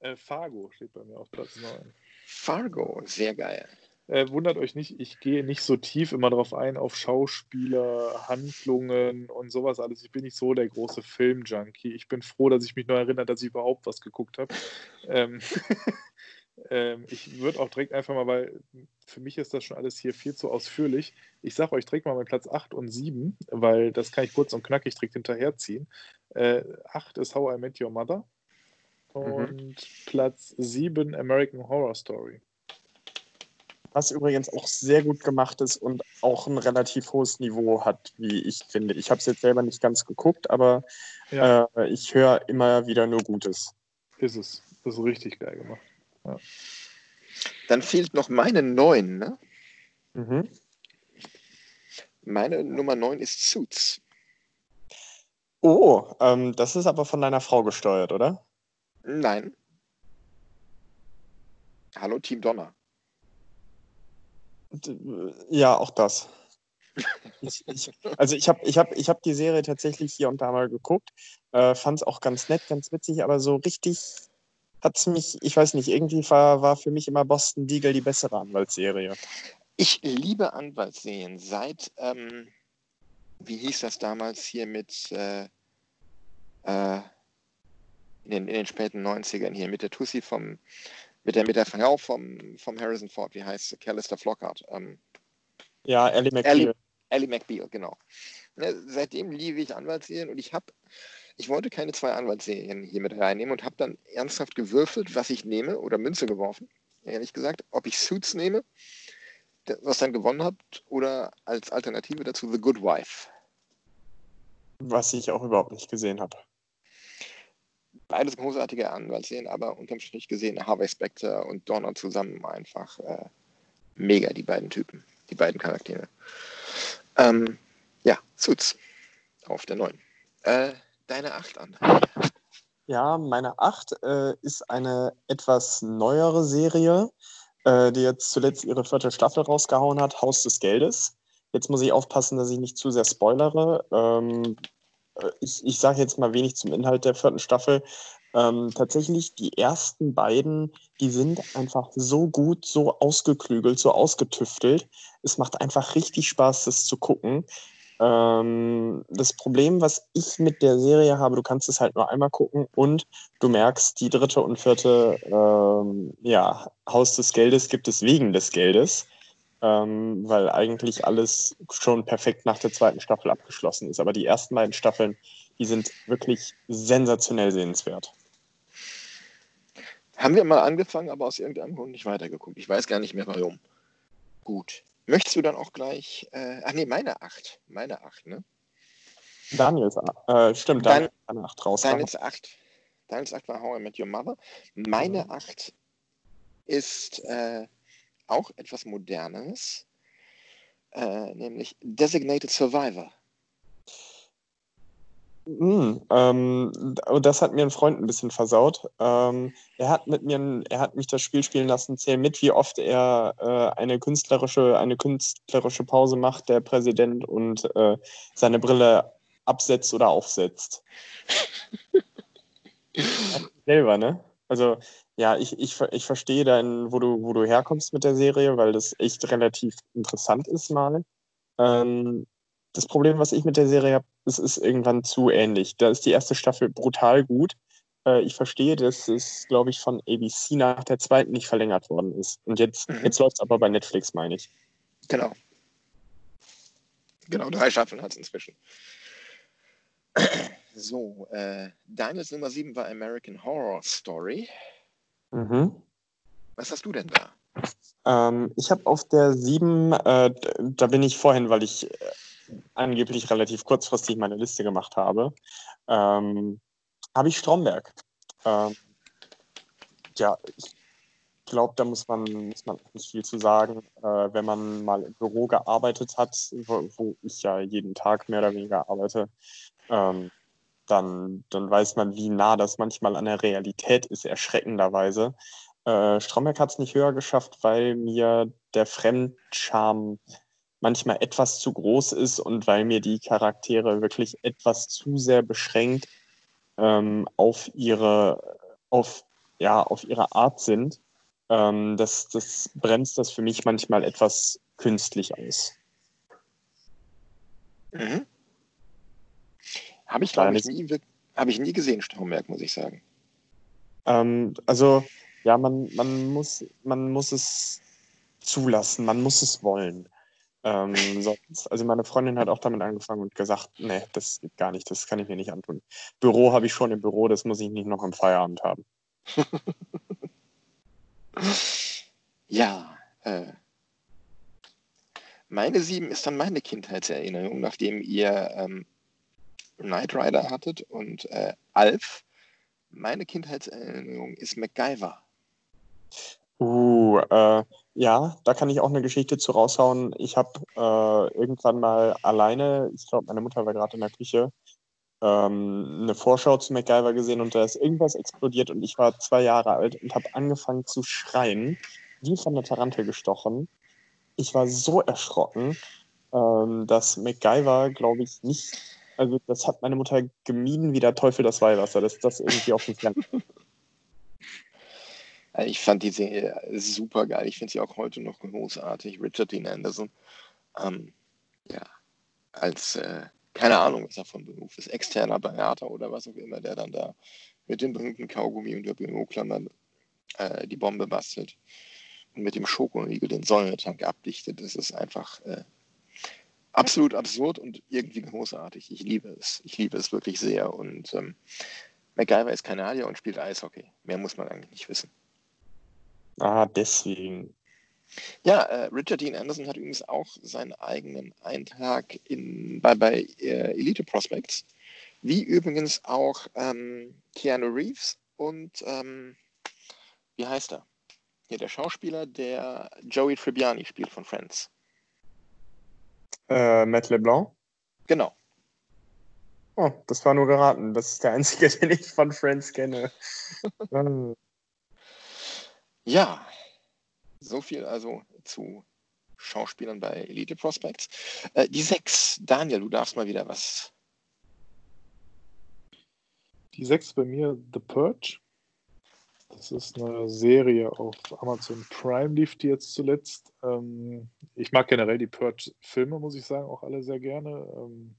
äh, Fargo steht bei mir auf Platz 9. Fargo, sehr geil. Äh, wundert euch nicht, ich gehe nicht so tief immer drauf ein, auf Schauspieler, Handlungen und sowas alles. Ich bin nicht so der große Film-Junkie. Ich bin froh, dass ich mich noch erinnere, dass ich überhaupt was geguckt habe. ähm, ähm, ich würde auch direkt einfach mal, weil für mich ist das schon alles hier viel zu ausführlich. Ich sage euch direkt mal meinen Platz 8 und 7, weil das kann ich kurz und knackig direkt hinterherziehen. Äh, 8 ist How I Met Your Mother und Platz 7 American Horror Story. Was übrigens auch sehr gut gemacht ist und auch ein relativ hohes Niveau hat, wie ich finde. Ich habe es jetzt selber nicht ganz geguckt, aber Ja. äh, ich höre immer wieder nur Gutes. Ist es. Das ist richtig geil gemacht. Dann fehlt noch meine 9, ne? Mhm. Meine Nummer 9 ist Suits. Oh, ähm, das ist aber von deiner Frau gesteuert, oder? Nein. Hallo, Team Donner. D- Ja, auch das. Ich, ich, also ich habe ich hab, ich hab die Serie tatsächlich hier und da mal geguckt, äh, fand es auch ganz nett, ganz witzig, aber so richtig hat es mich, ich weiß nicht, irgendwie war, war für mich immer Boston Legal die bessere Anwaltsserie. Ich liebe Anwaltsserien seit, ähm, wie hieß das damals hier mit, äh, äh, in, den, in den späten 90ern hier, mit der Tussi vom, mit der, mit der Frau vom, vom Harrison Ford, wie heißt sie? Callister Flockhart. Ähm, Ja, Ellie McBeal. Ellie, Ellie McBeal, genau. Ne, seitdem liebe ich Anwaltsserien und ich habe, ich wollte keine zwei Anwaltsserien hier mit reinnehmen und habe dann ernsthaft gewürfelt, was ich nehme oder Münze geworfen, ehrlich gesagt, ob ich Suits nehme, was dann gewonnen hat, oder als Alternative dazu The Good Wife. was ich auch überhaupt nicht gesehen habe. Beides großartige Anwaltsserien, aber unterm Strich gesehen Harvey Specter und Donner zusammen einfach äh, mega, die beiden Typen, die beiden Charaktere. Ähm, ja, Suits auf der neuen. Äh, deine Acht an. Ja, meine 8 äh, ist eine etwas neuere Serie, äh, die jetzt zuletzt ihre vierte Staffel rausgehauen hat, Haus des Geldes. Jetzt muss ich aufpassen, dass ich nicht zu sehr spoilere. Ähm, äh, ich ich sage jetzt mal wenig zum Inhalt der vierten Staffel. Ähm, tatsächlich, die ersten beiden, die sind einfach so gut, so ausgeklügelt, so ausgetüftelt. Es macht einfach richtig Spaß, das zu gucken. Ähm, das Problem, was ich mit der Serie habe, du kannst es halt nur einmal gucken und du merkst, die dritte und vierte ähm, ja, Haus des Geldes gibt es wegen des Geldes, ähm, weil eigentlich alles schon perfekt nach der zweiten Staffel abgeschlossen ist. Aber die ersten beiden Staffeln, die sind wirklich sensationell sehenswert. Haben wir mal angefangen, aber aus irgendeinem Grund nicht weitergeguckt. Ich weiß gar nicht mehr warum. Gut. Möchtest du dann auch gleich, äh, ach nee, meine Acht. Meine Acht, ne? Daniel ist, äh, stimmt, Dein- Daniel ist an acht raus. Daniels Acht. Daniels Acht war How I Met Your Mother. Meine Acht ist äh, auch etwas Modernes, äh, nämlich Designated Survivor. Mm, ähm, und das hat mir ein Freund ein bisschen versaut. Ähm, er hat mit mir, er hat mich das Spiel spielen lassen. Zähl mit, wie oft er äh, eine künstlerische, eine künstlerische Pause macht, der Präsident und äh, seine Brille absetzt oder aufsetzt. Selber, ne? Also ja, ich, ich, ich verstehe dann, wo du, wo du herkommst mit der Serie, weil das echt relativ interessant ist mal. Ähm, das Problem, was ich mit der Serie habe, es ist irgendwann zu ähnlich. Da ist die erste Staffel brutal gut. Äh, ich verstehe, dass es, glaube ich, von ABC nach der zweiten nicht verlängert worden ist. Und jetzt, Mhm. jetzt läuft es aber bei Netflix, meine ich. Genau. Genau, drei Staffeln hat es inzwischen. So, äh, deines Nummer 7 war American Horror Story. Mhm. Was hast du denn da? Ähm, ich habe auf der 7, äh, da bin ich vorhin, weil ich äh, angeblich relativ kurzfristig meine Liste gemacht habe, ähm, habe ich Stromberg. Ähm, ja, ich glaube, da muss man, muss man nicht viel zu sagen. Äh, wenn man mal im Büro gearbeitet hat, wo, wo ich ja jeden Tag mehr oder weniger arbeite, ähm, dann, dann weiß man, wie nah das manchmal an der Realität ist, erschreckenderweise. Äh, Stromberg hat es nicht höher geschafft, weil mir der Fremdscham manchmal etwas zu groß ist und weil mir die Charaktere wirklich etwas zu sehr beschränkt ähm, auf ihre auf ja auf ihre Art sind. Ähm, das, das bremst das für mich manchmal etwas künstlich aus. Mhm. Habe ich, glaube ich, nie, habe ich nie gesehen, Stromberg, muss ich sagen. Ähm, also ja, man, man, muss, man muss es zulassen, man muss es wollen. Ähm, sonst, also meine Freundin hat auch damit angefangen und gesagt, nee, das geht gar nicht, das kann ich mir nicht antun. Büro habe ich schon im Büro, das muss ich nicht noch im Feierabend haben. Ja, äh, meine 7 ist dann meine Kindheitserinnerung, nachdem ihr ähm, Knight Rider hattet und äh, Alf. Meine Kindheitserinnerung ist MacGyver. Uh, äh, ja, da kann ich auch eine Geschichte zu raushauen. Ich habe äh, irgendwann mal alleine, ich glaube, meine Mutter war gerade in der Küche, ähm, eine Vorschau zu MacGyver gesehen und da ist irgendwas explodiert und ich war zwei Jahre alt und habe angefangen zu schreien, wie von der Tarantel gestochen. Ich war so erschrocken, ähm, dass MacGyver, glaube ich, nicht, also das hat meine Mutter gemieden wie der Teufel das Weihwasser, dass das irgendwie auf dem Fernsehen Also ich fand die Serie super geil. Ich finde sie auch heute noch großartig. Richard Dean Anderson. Ähm, ja, als, äh, keine Ahnung, was er von Beruf ist, externer Berater oder was auch immer, der dann da mit dem berühmten Kaugummi und der Büroklammer äh, die Bombe bastelt und mit dem Schokoriegel den Säuretank abdichtet. Das ist einfach äh, absolut absurd und irgendwie großartig. Ich liebe es. Ich liebe es wirklich sehr. Und ähm, MacGyver ist Kanadier und spielt Eishockey. Mehr muss man eigentlich nicht wissen. Ah, deswegen. Ja, äh, Richard Dean Anderson hat übrigens auch seinen eigenen Eintrag in, bei, bei äh, Elite Prospects, wie übrigens auch ähm, Keanu Reeves und ähm, wie heißt er? Hier der Schauspieler, der Joey Tribbiani spielt von Friends. Äh, Matt LeBlanc? Genau. Oh, das war nur geraten. Das ist der einzige, den ich von Friends kenne. Ja, so viel also zu Schauspielern bei Elite Prospects. Äh, die sechs. Daniel, du darfst mal wieder was. Die sechs bei mir The Purge. Das ist eine Serie auf Amazon Prime, lief die jetzt zuletzt. Ähm, ich mag generell die Purge-Filme, muss ich sagen, auch alle sehr gerne. Ähm,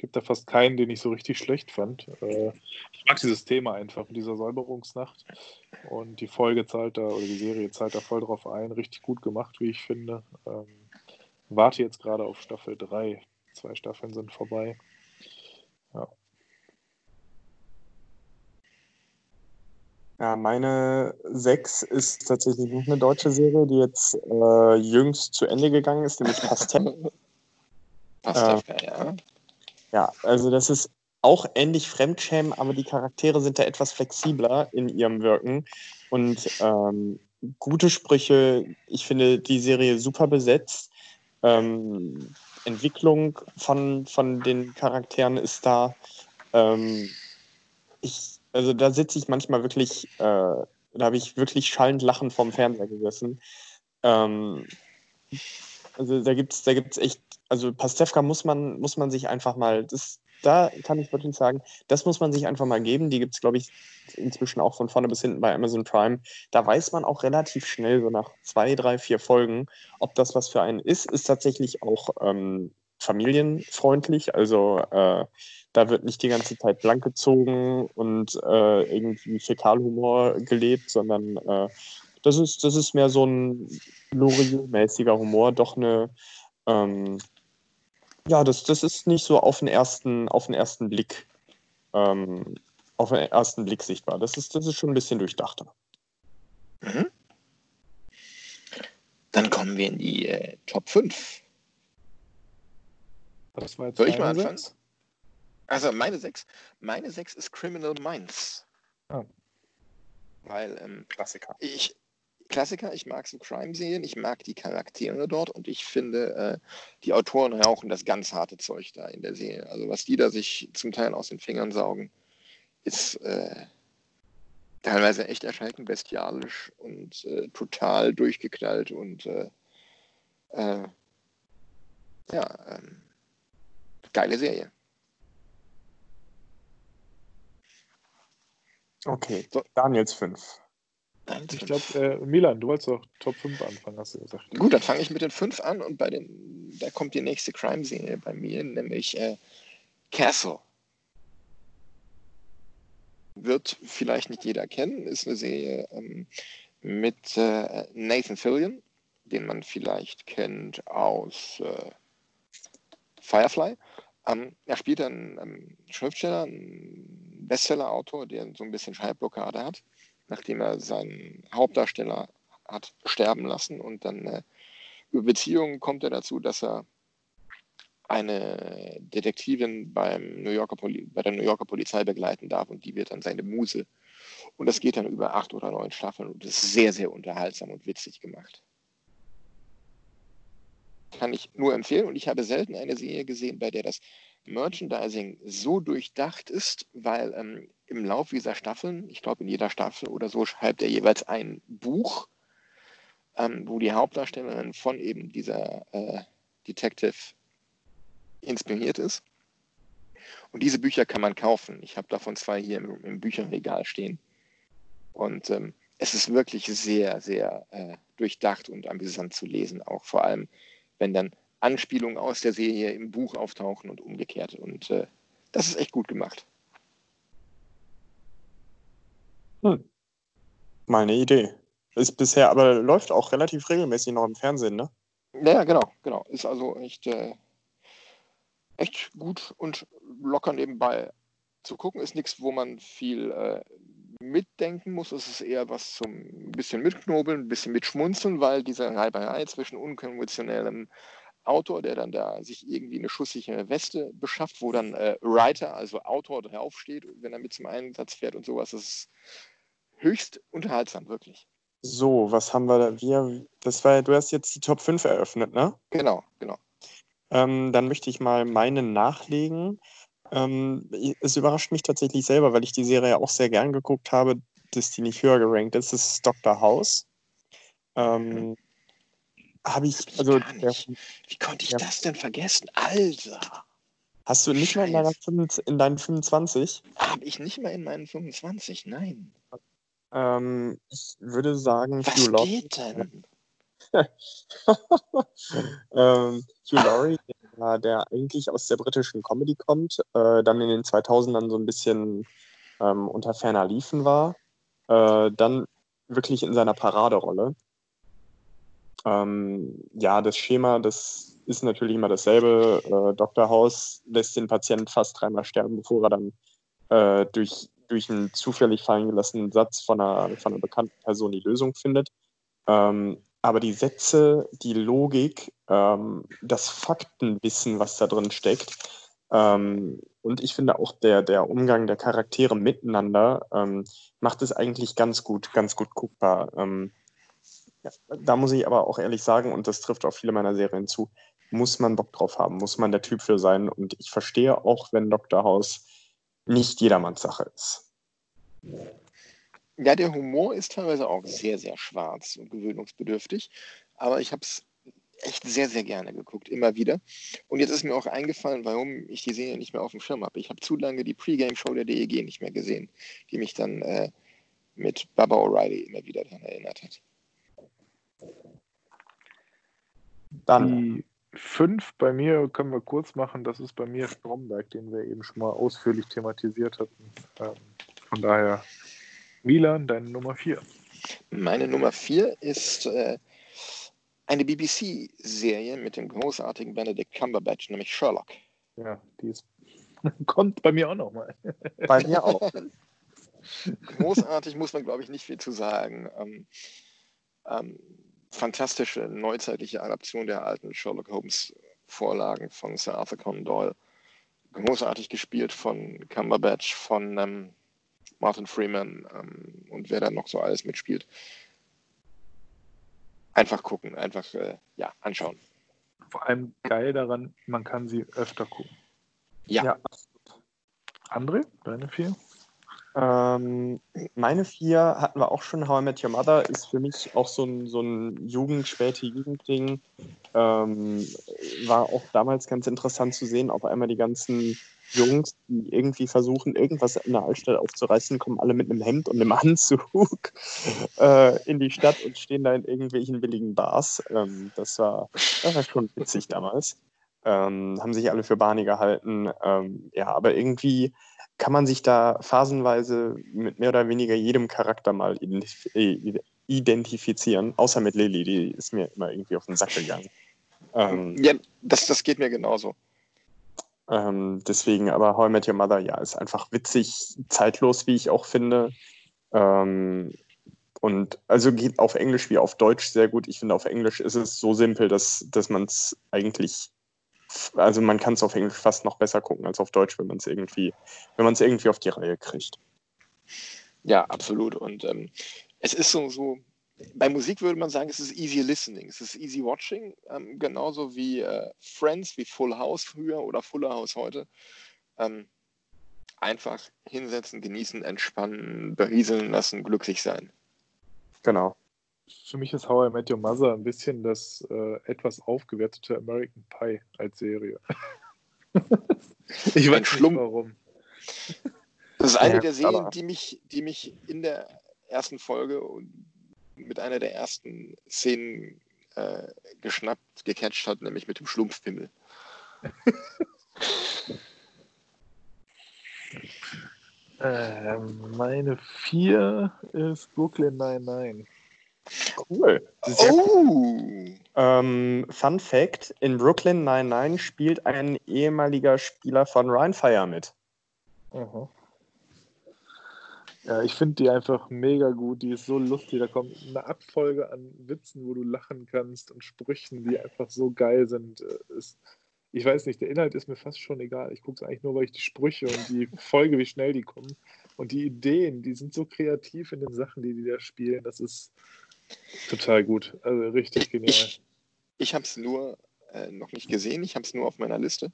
gibt da fast keinen, den ich so richtig schlecht fand. Äh, ich mag dieses Thema einfach mit dieser Säuberungsnacht. Und die Folge zahlt da, oder die Serie zahlt da voll drauf ein. Richtig gut gemacht, wie ich finde. Ähm, warte jetzt gerade auf Staffel 3. Zwei Staffeln sind vorbei. Ja, meine sechs ist tatsächlich noch eine deutsche Serie, die jetzt äh, jüngst zu Ende gegangen ist, nämlich Pastell. Pastewka, ja. Ja, also das ist auch ähnlich Fremdschämen, aber die Charaktere sind da etwas flexibler in ihrem Wirken und ähm, gute Sprüche. Ich finde die Serie super besetzt. Ähm, Entwicklung von, von den Charakteren ist da. Ähm, ich, also da sitze ich manchmal wirklich, äh, da habe ich wirklich schallend lachend vorm Fernseher gesessen. Ähm, also da gibt's, da gibt's echt, also Pastewka muss man, muss man sich einfach mal, das, da kann ich wirklich sagen, das muss man sich einfach mal geben. Die gibt es, glaube ich, inzwischen auch von vorne bis hinten bei Amazon Prime. Da weiß man auch relativ schnell, so nach zwei, drei, vier Folgen, ob das was für einen ist. Ist tatsächlich auch ähm, familienfreundlich. Also äh, da wird nicht die ganze Zeit blank gezogen und äh, irgendwie Fäkalhumor gelebt, sondern äh, das, ist, das ist mehr so ein Loriot-mäßiger Humor, doch eine, ähm, ja, das, das ist nicht so auf den ersten, auf den ersten Blick, ähm, auf den ersten Blick sichtbar. Das ist, das ist schon ein bisschen durchdachter. Mhm. Dann kommen wir in die äh, Top 5. Das war jetzt Soll ich mal anfangen? sechs? Also meine 6. Meine 6 ist Criminal Minds. Ah. Weil ähm, Klassiker. ich, Klassiker, ich mag so Crime-Serien, ich mag die Charaktere dort und ich finde, äh, die Autoren rauchen das ganz harte Zeug da in der Serie. Also was die da sich zum Teil aus den Fingern saugen, ist äh, teilweise echt erschreckend bestialisch und äh, total durchgeknallt und äh, äh, ja, ähm, geile Serie. Okay. Daniels 5. Dein Ich glaube, äh, Milan, du wolltest doch Top 5 anfangen, hast du gesagt. Gut, dann fange ich mit den fünf an und bei den, da kommt die nächste Crime-Serie bei mir, nämlich äh, Castle. Wird vielleicht nicht jeder kennen, ist eine Serie ähm, mit äh, Nathan Fillion, den man vielleicht kennt aus äh, Firefly. Ähm, er spielt einen ähm, Schriftsteller, einen Bestseller-Autor, der so ein bisschen Schreibblockade hat, nachdem er seinen Hauptdarsteller hat sterben lassen und dann äh, über Beziehungen kommt er dazu, dass er eine Detektivin beim New Yorker bei der New Yorker Polizei begleiten darf und die wird dann seine Muse. Und das geht dann über acht oder neun Staffeln und ist sehr, sehr unterhaltsam und witzig gemacht. Kann ich nur empfehlen und ich habe selten eine Serie gesehen, bei der das Merchandising so durchdacht ist, weil ähm, im Laufe dieser Staffeln, ich glaube in jeder Staffel oder so, schreibt er jeweils ein Buch, ähm, wo die Hauptdarstellerin von eben dieser äh, Detective inspiriert ist. Und diese Bücher kann man kaufen. Ich habe davon zwei hier im, im Bücherregal stehen. Und ähm, es ist wirklich sehr, sehr äh, durchdacht und amüsant zu lesen, auch vor allem, wenn dann Anspielungen aus der Serie im Buch auftauchen und umgekehrt. Und äh, das ist echt gut gemacht. Hm. Mal eine Idee. Ist bisher, aber läuft auch relativ regelmäßig noch im Fernsehen, ne? Ja, genau, genau. Ist also echt, äh, echt gut und locker nebenbei zu gucken. Ist nichts, wo man viel äh, mitdenken muss. Es ist eher was zum ein bisschen mitknobeln, ein bisschen mitschmunzeln, weil diese Reiberei zwischen unkonventionellem Autor, der dann da sich irgendwie eine schusssichere Weste beschafft, wo dann äh, Writer, also Autor draufsteht, wenn er mit zum Einsatz fährt und sowas. Das ist höchst unterhaltsam, wirklich. So, was haben wir da? Wir, das war, du hast jetzt die Top 5 eröffnet, ne? Genau, genau. Ähm, dann möchte ich mal meinen nachlegen. Ähm, es überrascht mich tatsächlich selber, weil ich die Serie auch sehr gern geguckt habe, dass die nicht höher gerankt ist. Das ist Dr. House. Ähm, habe ich, Hab ich also, der. Wie konnte ich Ja. das denn vergessen? Alter! hast du nicht mal in, deiner, 25 in deinen 25? Habe ich nicht mal in meinen 25, nein. Ähm, ich würde sagen, Was Hugh Laurie. geht denn? ähm, Hugh Laurie, der, eigentlich aus der britischen Comedy kommt, äh, dann in den 2000ern so ein bisschen ähm, unter ferner Liefen war, äh, dann wirklich in seiner Paraderolle. Ähm, ja, das Schema, das ist natürlich immer dasselbe. Äh, Dr. House lässt den Patienten fast dreimal sterben, bevor er dann äh, durch, durch einen zufällig fallen gelassenen Satz von einer, von einer bekannten Person die Lösung findet. Ähm, aber die Sätze, die Logik, ähm, das Faktenwissen, was da drin steckt, ähm, und ich finde auch der, der Umgang der Charaktere miteinander ähm, macht es eigentlich ganz gut, ganz gut guckbar. Ähm, ja, da muss ich aber auch ehrlich sagen, und das trifft auf viele meiner Serien zu, muss man Bock drauf haben, muss man der Typ für sein. Und ich verstehe auch, wenn Dr. House nicht jedermanns Sache ist. Ja, der Humor ist teilweise auch sehr, sehr schwarz und gewöhnungsbedürftig. Aber ich habe es echt sehr, sehr gerne geguckt, immer wieder. Und jetzt ist mir auch eingefallen, warum ich die Serie nicht mehr auf dem Schirm habe. Ich habe zu lange die Pre-Game-Show der DEG nicht mehr gesehen, die mich dann äh, mit Baba O'Reilly immer wieder daran erinnert hat. Dann, Die, fünf bei mir können wir kurz machen. Das ist bei mir Stromberg, den wir eben schon mal ausführlich thematisiert hatten. Ähm, von daher, Milan, deine Nummer vier. Meine Nummer vier ist äh, eine BBC-Serie mit dem großartigen Benedict Cumberbatch, nämlich Sherlock. Ja, die ist, kommt bei mir auch noch mal. Bei mir auch. Großartig muss man, glaube ich, nicht viel zu sagen. Ähm, ähm, fantastische neuzeitliche Adaption der alten Sherlock Holmes Vorlagen von Sir Arthur Conan Doyle. Großartig gespielt von Cumberbatch, von ähm, Martin Freeman ähm, und wer da noch so alles mitspielt. Einfach gucken, einfach äh, ja, anschauen. Vor allem geil daran, man kann sie öfter gucken. Ja. Ja. André, deine vier? Ähm, meine vier hatten wir auch schon. How I Met Your Mother ist für mich auch so ein, so ein Jugend-, späte Jugendding. Ähm, war auch damals ganz interessant zu sehen, auf einmal die ganzen Jungs, die irgendwie versuchen, irgendwas in der Altstadt aufzureißen, kommen alle mit einem Hemd und einem Anzug äh, in die Stadt und stehen da in irgendwelchen billigen Bars. Ähm, das, war, das war schon witzig damals. Ähm, haben sich alle für Barney gehalten. Ähm, ja, aber irgendwie kann man sich da phasenweise mit mehr oder weniger jedem Charakter mal äh, identifizieren, außer mit Lily, die ist mir immer irgendwie auf den Sack gegangen. Ähm, Ja, das, das geht mir genauso. Ähm, deswegen, aber How I Met Your Mother, ja, ist einfach witzig, zeitlos, wie ich auch finde. Ähm, und also geht auf Englisch wie auf Deutsch sehr gut. Ich finde, auf Englisch ist es so simpel, dass, dass man es eigentlich, also man kann es auf Englisch fast noch besser gucken als auf Deutsch, wenn man es irgendwie, wenn man es irgendwie auf die Reihe kriegt. Ja, absolut. Und ähm, es ist so, so, bei Musik würde man sagen, es ist easy listening, es ist easy watching, ähm, genauso wie äh, Friends, wie Full House früher oder Fuller House heute. Ähm, einfach hinsetzen, genießen, entspannen, berieseln lassen, glücklich sein. Genau. Für mich ist How I Met Your Mother ein bisschen das äh, etwas aufgewertete American Pie als Serie. ich Ein weiß nicht Schlumpf. warum. Das ist eine Ja, der Serien, die mich, die mich in der ersten Folge und mit einer der ersten Szenen äh, geschnappt, gecatcht hat, nämlich mit dem Schlumpfpimmel. Ähm, meine vier ist Brooklyn 99. Cool. Oh! Ähm, Fun Fact: In Brooklyn 99 spielt ein ehemaliger Spieler von Ryan Fire mit. Aha. Ja, ich finde die einfach mega gut. Die ist so lustig. Da kommt eine Abfolge an Witzen, wo du lachen kannst und Sprüchen, die einfach so geil sind. Äh, Ist, ich weiß nicht, der Inhalt ist mir fast schon egal. Ich gucke es eigentlich nur, weil ich die Sprüche und die Folge, wie schnell die kommen. Und die Ideen, die sind so kreativ in den Sachen, die die da spielen. Das ist total gut. Also richtig genial. Ich, ich habe es nur äh, noch nicht gesehen, ich habe es nur auf meiner Liste,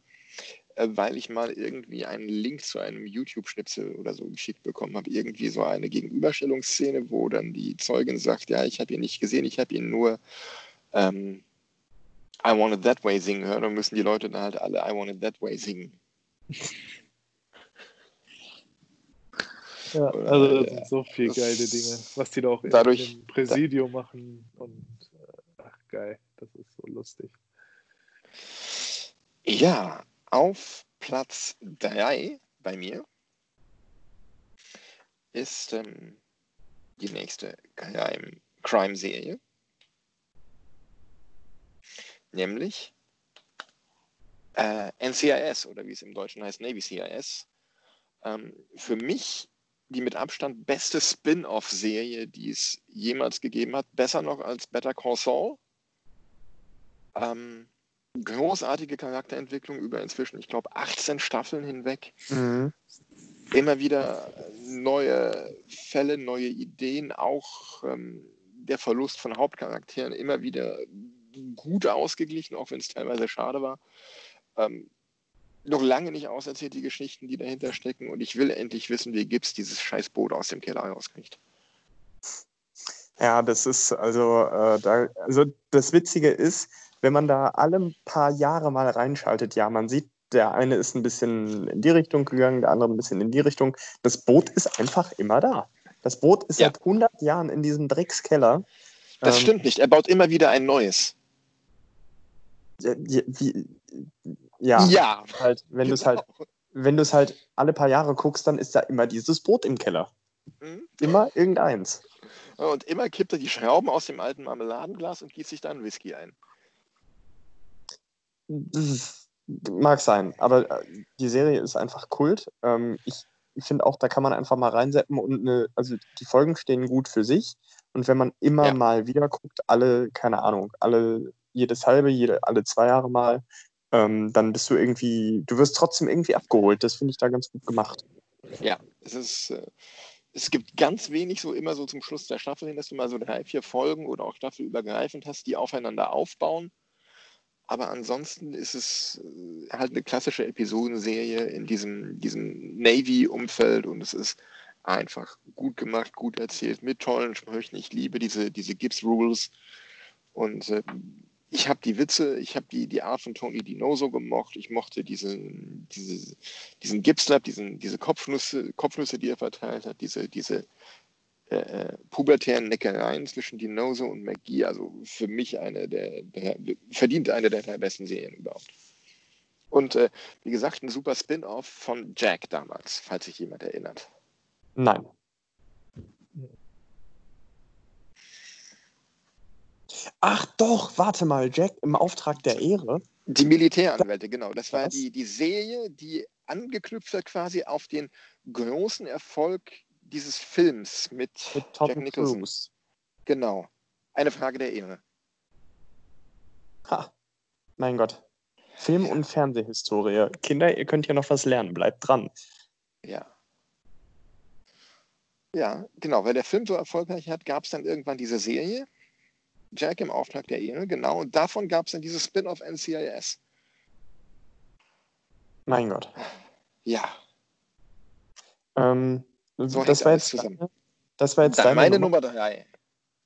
weil ich mal irgendwie einen Link zu einem YouTube-Schnipsel oder so geschickt bekommen habe. Irgendwie so eine Gegenüberstellungsszene, wo dann die Zeugin sagt, ja, ich habe ihn nicht gesehen, ich habe ihn nur ähm, I Want It That Way singen hören und müssen die Leute dann halt alle I Want It That Way singen. Ja, Oder, also das äh, sind so viele geile Dinge, was die da auch dadurch- im Präsidium machen und äh, ach geil, das ist so lustig. Ja, auf Platz 3 bei mir ist ähm, die nächste Crime- Crime-Serie. Nämlich äh, NCIS oder wie es im Deutschen heißt, Navy CIS. Ähm, für mich die mit Abstand beste Spin-off-Serie, die es jemals gegeben hat. Besser noch als Better Call Saul. Ähm, großartige Charakterentwicklung über inzwischen, ich glaube, 18 Staffeln hinweg. Mhm. Immer wieder neue Fälle, neue Ideen, auch ähm, der Verlust von Hauptcharakteren immer wieder gut ausgeglichen, auch wenn es teilweise schade war. Ähm, noch lange nicht auserzählt, die Geschichten, die dahinter stecken. Und ich will endlich wissen, wie Gibbs dieses scheiß Boot aus dem Keller rauskriegt. Ja, das ist also, äh, da, also das Witzige ist, wenn man da alle paar Jahre mal reinschaltet, ja, man sieht, der eine ist ein bisschen in die Richtung gegangen, der andere ein bisschen in die Richtung. Das Boot ist einfach immer da. Das Boot ist Ja. seit 100 Jahren in diesem Dreckskeller. Das Ähm, stimmt nicht. Er baut immer wieder ein neues. Ja, ja, Ja, halt, wenn du es halt, genau. wenn du es halt alle paar Jahre guckst, dann ist da immer dieses Boot im Keller. Mhm. Immer irgendeins. Und immer kippt er die Schrauben aus dem alten Marmeladenglas und gießt sich da einen Whisky ein. Das mag sein, aber äh, die Serie ist einfach Kult. Ähm, ich finde auch, da kann man einfach mal reinsetzen und eine, also die Folgen stehen gut für sich. Und wenn man immer Ja. mal wieder guckt, alle, keine Ahnung, alle jedes halbe, jede, alle zwei Jahre mal, ähm, dann bist du irgendwie, du wirst trotzdem irgendwie abgeholt. Das finde ich da ganz gut gemacht. Ja, es ist. Äh, es gibt ganz wenig so immer so zum Schluss der Staffel hin, dass du mal so drei, vier Folgen oder auch staffelübergreifend hast, die aufeinander aufbauen. Aber ansonsten ist es äh, halt eine klassische Episodenserie in diesem, diesem Navy-Umfeld und es ist einfach gut gemacht, gut erzählt, mit tollen Sprüchen. Ich liebe diese, diese Gibbs Rules und äh, ich habe die Witze, ich habe die, die Art von Tony Dinoso gemocht. Ich mochte diesen, diese, diesen Gibbs-Lab, diese Kopfnüsse, Kopfnüsse, die er verteilt hat, diese, diese äh, äh, pubertären Neckereien zwischen Dinoso und McGee. Also für mich eine der, der verdient eine der drei besten Serien überhaupt. Und äh, wie gesagt, ein super Spin-off von Jack damals, falls sich jemand erinnert. Nein. Ach doch, warte mal, Jack im Auftrag der Ehre. Die Militäranwälte, genau. Das war Was? die, die Serie, die angeknüpft hat quasi auf den großen Erfolg dieses Films mit, Mit Tom Jack Nicholson. Cruise. Genau. Eine Frage der Ehre. Ha, mein Gott. Film- und Fernsehhistorie. Kinder, ihr könnt hier noch was lernen. Bleibt dran. Ja. Ja, genau. Weil der Film so erfolgreich hat, gab es dann irgendwann diese Serie. Jack im Auftrag der Ehre, genau. Und davon gab es dann dieses Spin-off NCIS. Mein Gott. Ja. Ähm, So das, war jetzt, zusammen. deine- das war jetzt Dann deine meine Nummer. Nummer drei.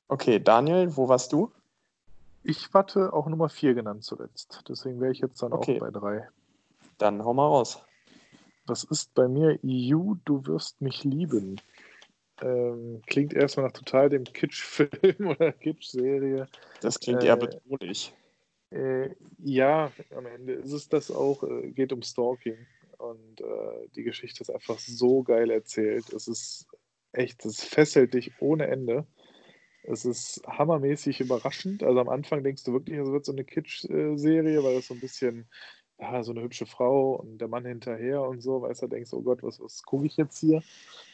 Okay, Daniel, wo warst du? Ich hatte auch Nummer 4 genannt zuletzt. Deswegen wäre ich jetzt dann Okay. auch bei 3. Dann hau mal raus. Das ist bei mir You, du wirst mich lieben. Ähm, klingt erstmal nach total dem Kitsch-Film oder Kitsch-Serie. Das klingt Äh, eher bedrohlich. Äh, ja, am Ende ist es das auch. Äh, geht um Stalking. Und äh, die Geschichte ist einfach so geil erzählt. Es ist echt, es fesselt dich ohne Ende. Es ist hammermäßig überraschend. Also am Anfang denkst du wirklich, es wird so eine Kitsch-Serie, weil es so ein bisschen, ja, so eine hübsche Frau und der Mann hinterher und so, weißt du, denkst, oh Gott, was, was gucke ich jetzt hier?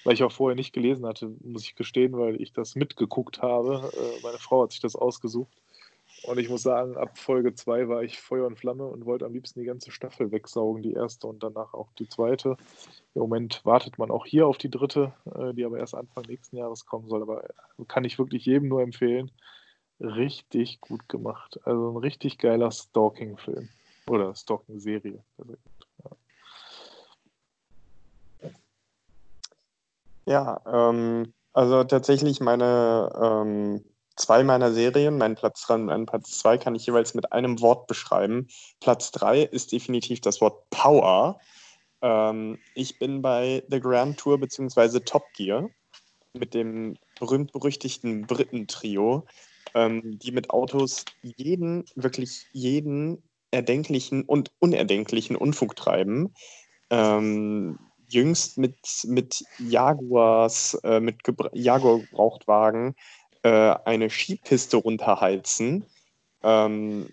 Weil ich auch vorher nicht gelesen hatte, muss ich gestehen, weil ich das mitgeguckt habe. Äh, meine Frau hat sich das ausgesucht. Und ich muss sagen, ab Folge 2 war ich Feuer und Flamme und wollte am liebsten die ganze Staffel wegsaugen, die erste und danach auch die zweite. Im Moment wartet man auch hier auf die dritte, äh, die aber erst Anfang nächsten Jahres kommen soll. Aber kann ich wirklich jedem nur empfehlen. Richtig gut gemacht. Also ein richtig geiler Stalking-Film. Oder Stalking-Serie. Ja, ähm, also tatsächlich meine ähm, zwei meiner Serien, mein Platz 3 und mein Platz 2 kann ich jeweils mit einem Wort beschreiben. Platz 3 ist definitiv das Wort Power. Ähm, ich bin bei The Grand Tour bzw. Top Gear mit dem berühmt-berüchtigten Briten-Trio, ähm, die mit Autos jeden, wirklich jeden erdenklichen und unerdenklichen Unfug treiben. Ähm, jüngst mit, mit Jaguars, äh, mit Gebra Jaguar-Gebrauchtwagen äh, eine Skipiste runterheizen, ähm,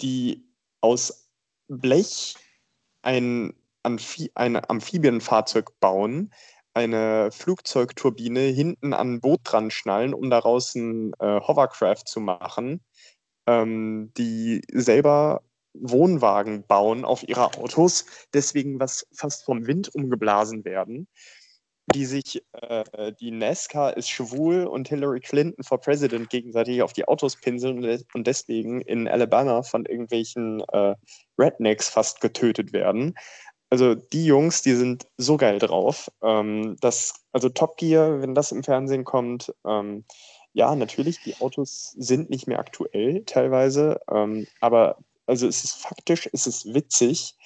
die aus Blech ein, Amphi ein Amphibienfahrzeug bauen, eine Flugzeugturbine hinten an ein Boot dran schnallen, um daraus ein äh, Hovercraft zu machen, ähm, die selber Wohnwagen bauen auf ihre Autos, deswegen was fast vom Wind umgeblasen werden, die sich, äh, die NASCAR ist schwul und Hillary Clinton for President gegenseitig auf die Autos pinseln und, deswegen in Alabama von irgendwelchen äh, Rednecks fast getötet werden. Also die Jungs, die sind so geil drauf. Ähm, das, also Top Gear, wenn das im Fernsehen kommt, ähm, ja, natürlich, die Autos sind nicht mehr aktuell teilweise, ähm, aber also es ist faktisch, es ist witzig.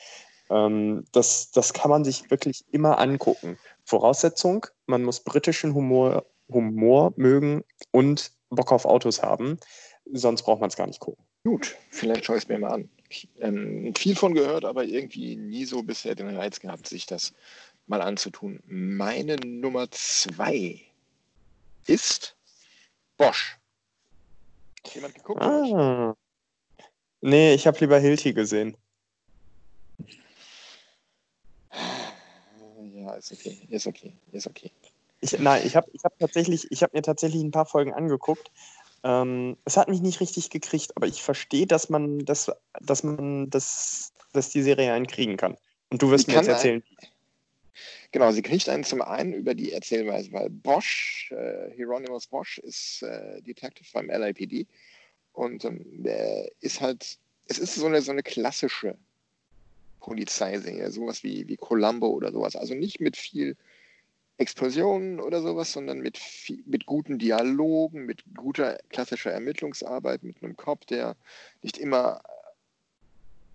Ähm, das, das kann man sich wirklich immer angucken. Voraussetzung, man muss britischen Humor, Humor mögen und Bock auf Autos haben. Sonst braucht man es gar nicht gucken. Gut, vielleicht schaue ich es mir mal an. ähm, viel von gehört, aber irgendwie nie so bisher den Reiz gehabt, sich das mal anzutun. Meine Nummer zwei ist Bosch. Hat jemand geguckt? Ah. Nee, ich habe lieber Hilti gesehen. Ja, ist okay, ist okay, ist okay. Ich, nein, ich habe ich hab tatsächlich, ich habe mir tatsächlich ein paar Folgen angeguckt. Ähm, es hat mich nicht richtig gekriegt, aber ich verstehe, dass man, dass, dass man, das, dass die Serie einen kriegen kann. Und du wirst Sie mir jetzt erzählen. Genau, sie kriegt einen zum einen über die Erzählweise, weil Bosch, äh, Hieronymus Bosch, ist äh, Detective beim LAPD und ähm, der ist halt, es ist so eine, so eine klassische Polizeiserie, sowas wie, wie Columbo oder sowas. Also nicht mit viel Explosionen oder sowas, sondern mit, mit guten Dialogen, mit guter klassischer Ermittlungsarbeit, mit einem Cop, der nicht immer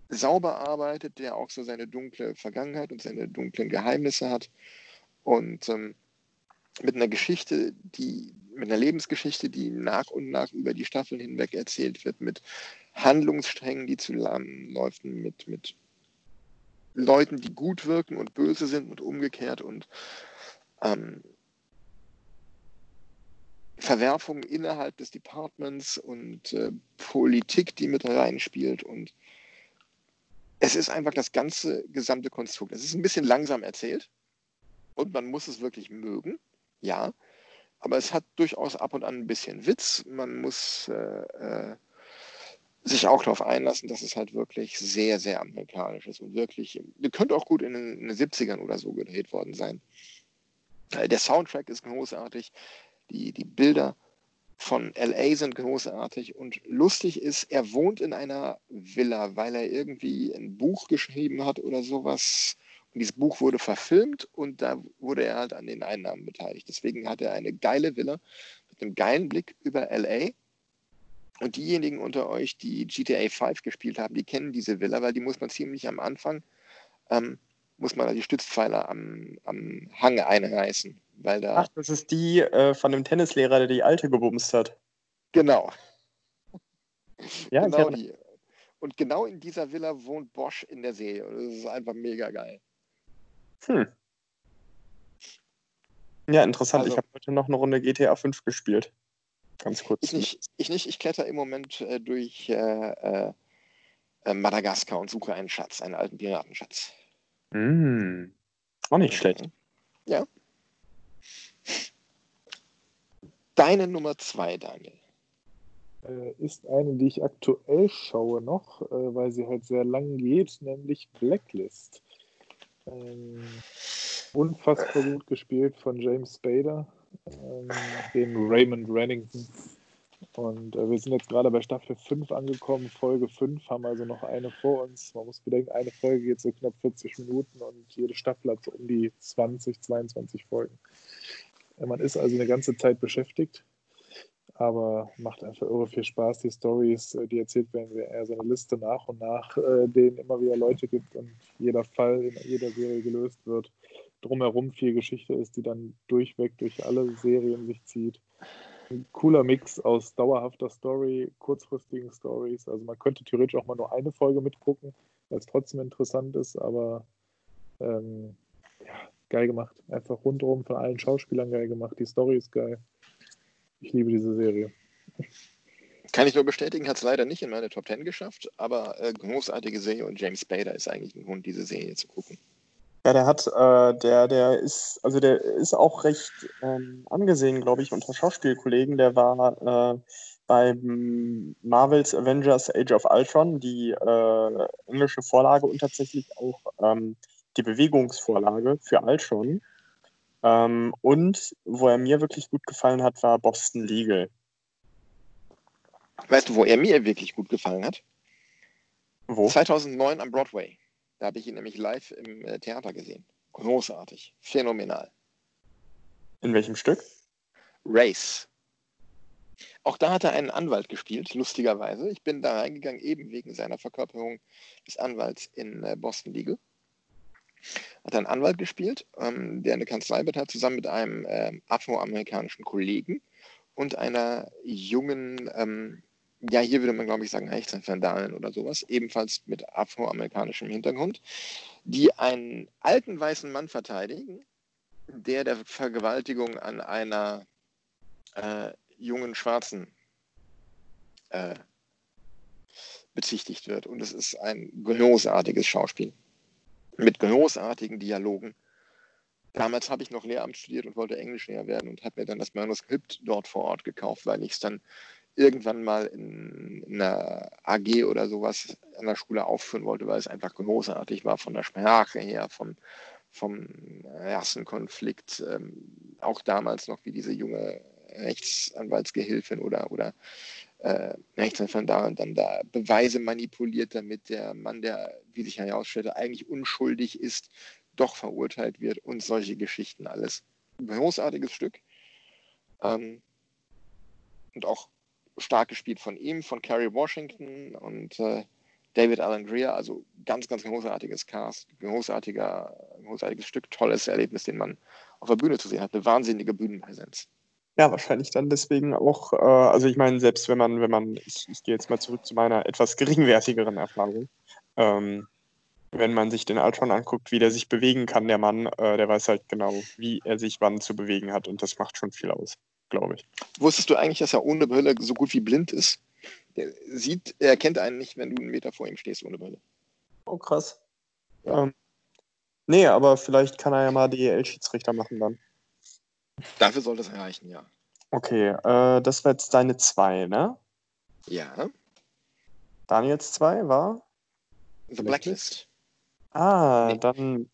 sauber arbeitet, der auch so seine dunkle Vergangenheit und seine dunklen Geheimnisse hat und ähm, mit einer Geschichte, die mit einer Lebensgeschichte, die nach und nach über die Staffeln hinweg erzählt wird, mit Handlungssträngen, die zu zusammen läufen, mit, mit Leuten, die gut wirken und böse sind und umgekehrt und ähm, Verwerfungen innerhalb des Departments und äh, Politik, die mit reinspielt und es ist einfach das ganze gesamte Konstrukt. Es ist ein bisschen langsam erzählt und man muss es wirklich mögen, ja. Aber es hat durchaus ab und an ein bisschen Witz. Man muss äh, äh, sich auch darauf einlassen, dass es halt wirklich sehr, sehr amerikanisch ist und wirklich, könnte auch gut in den, in den 70ern oder so gedreht worden sein. Der Soundtrack ist großartig, die, die Bilder von LA sind großartig und lustig ist, er wohnt in einer Villa, weil er irgendwie ein Buch geschrieben hat oder sowas. Und dieses Buch wurde verfilmt und da wurde er halt an den Einnahmen beteiligt. Deswegen hat er eine geile Villa mit einem geilen Blick über LA. Und diejenigen unter euch, die GTA 5 gespielt haben, die kennen diese Villa, weil die muss man ziemlich am Anfang, ähm, muss man die Stützpfeiler am, am Hang einreißen. Weil da Ach, das ist die äh, von dem Tennislehrer, der die alte gebumst hat. Genau. Ja, genau die. Und genau in dieser Villa wohnt Bosch in der Serie. Das ist einfach mega geil. Hm. Ja, interessant. Also- ich habe heute noch eine Runde GTA 5 gespielt. Ganz kurz. Ich nicht, ich nicht, ich kletter im Moment äh, durch äh, äh, Madagaskar und suche einen Schatz, einen alten Piratenschatz. Mm. Auch nicht schlecht. Ja. Deine Nummer zwei, Daniel. äh, ist eine, die ich aktuell schaue noch, äh, weil sie halt sehr lang geht, nämlich Blacklist. Ähm, unfassbar gut gespielt von James Spader, ähm, den Raymond Rennington. Und äh, wir sind jetzt gerade bei Staffel 5 angekommen, Folge 5, haben also noch eine vor uns. Man muss bedenken, eine Folge geht so knapp 40 Minuten und jede Staffel hat so um die 20, 22 Folgen. Äh, man ist also eine ganze Zeit beschäftigt aber macht einfach irre viel Spaß. Die Stories, äh, die erzählt werden, er so eine Liste nach und nach, äh, denen immer wieder Leute gibt und jeder Fall in jeder Serie gelöst wird. Drumherum viel Geschichte ist, die dann durchweg durch alle Serien sich zieht. Ein cooler Mix aus dauerhafter Story, kurzfristigen Stories. Also man könnte theoretisch auch mal nur eine Folge mitgucken, weil es trotzdem interessant ist, aber ähm, ja, geil gemacht. Einfach rundherum von allen Schauspielern geil gemacht. Die Story ist geil. Ich liebe diese Serie. Kann ich nur bestätigen, hat es leider nicht in meine Top 10 geschafft, aber äh, großartige Serie und James Spader ist eigentlich ein Grund, diese Serie zu gucken. Ja, der hat, äh, der, der ist, also der ist auch recht ähm, angesehen, glaube ich, unter Schauspielkollegen. Der war äh, beim Marvels Avengers Age of Ultron, die äh, englische Vorlage und tatsächlich auch ähm, die Bewegungsvorlage für Ultron. Ähm, und wo er mir wirklich gut gefallen hat, war Boston Legal. Weißt du, wo er mir wirklich gut gefallen hat? Wo? 2009 am Broadway. Da habe ich ihn nämlich live im äh, Theater gesehen. Großartig, phänomenal. In welchem Stück? Race. Auch da hat er einen Anwalt gespielt, lustigerweise. Ich bin da reingegangen, eben wegen seiner Verkörperung des Anwalts in äh, Boston Legal. Hat einen Anwalt gespielt, ähm, der eine Kanzlei betreibt, zusammen mit einem ähm, afroamerikanischen Kollegen und einer jungen ähm, ja, hier würde man, glaube ich, sagen, Hechtern Van Dalen oder sowas, ebenfalls mit afroamerikanischem Hintergrund, die einen alten weißen Mann verteidigen, der der Vergewaltigung an einer äh, jungen Schwarzen äh, bezichtigt wird. Und es ist ein großartiges Schauspiel mit großartigen Dialogen. Damals habe ich noch Lehramt studiert und wollte Englischlehrer werden und habe mir dann das Manuskript dort vor Ort gekauft, weil ich es dann irgendwann mal in, in, einer AG oder sowas an der Schule aufführen wollte, weil es einfach großartig war von der Sprache her, vom, vom ersten Konflikt, ähm, auch damals noch wie diese junge Rechtsanwaltsgehilfin oder, oder äh, Rechtsanwalt dann da Beweise manipuliert, damit der Mann, der, wie sich herausstellte, eigentlich unschuldig ist, doch verurteilt wird und solche Geschichten alles. Großartiges Stück. Ähm, und auch stark gespielt von ihm, von Kerry Washington und äh, David Alan Greer. Also ganz, ganz großartiges Cast, großartiger, großartiges Stück, tolles Erlebnis, den man auf der Bühne zu sehen hat. Eine wahnsinnige Bühnenpräsenz. Ja, wahrscheinlich dann deswegen auch, äh, also ich meine, selbst wenn man, wenn man, ich, ich gehe jetzt mal zurück zu meiner etwas geringwertigeren Erfahrung, ähm, wenn man sich den Altron anguckt, wie der sich bewegen kann, der Mann, äh, der weiß halt genau, wie er sich wann zu bewegen hat und das macht schon viel aus, glaube ich. Wusstest du eigentlich, dass er ohne Brille so gut wie blind ist? Der sieht, er kennt einen nicht, wenn du einen Meter vor ihm stehst ohne Brille. Oh, krass. Ja. Ähm, nee, aber vielleicht kann er ja mal DEL-Schiedsrichter machen dann. Dafür soll das reichen, ja. Okay, äh, das war jetzt deine zwei, ne? Ja. Daniels zwei war? The Blacklist. Ah, nee. dann.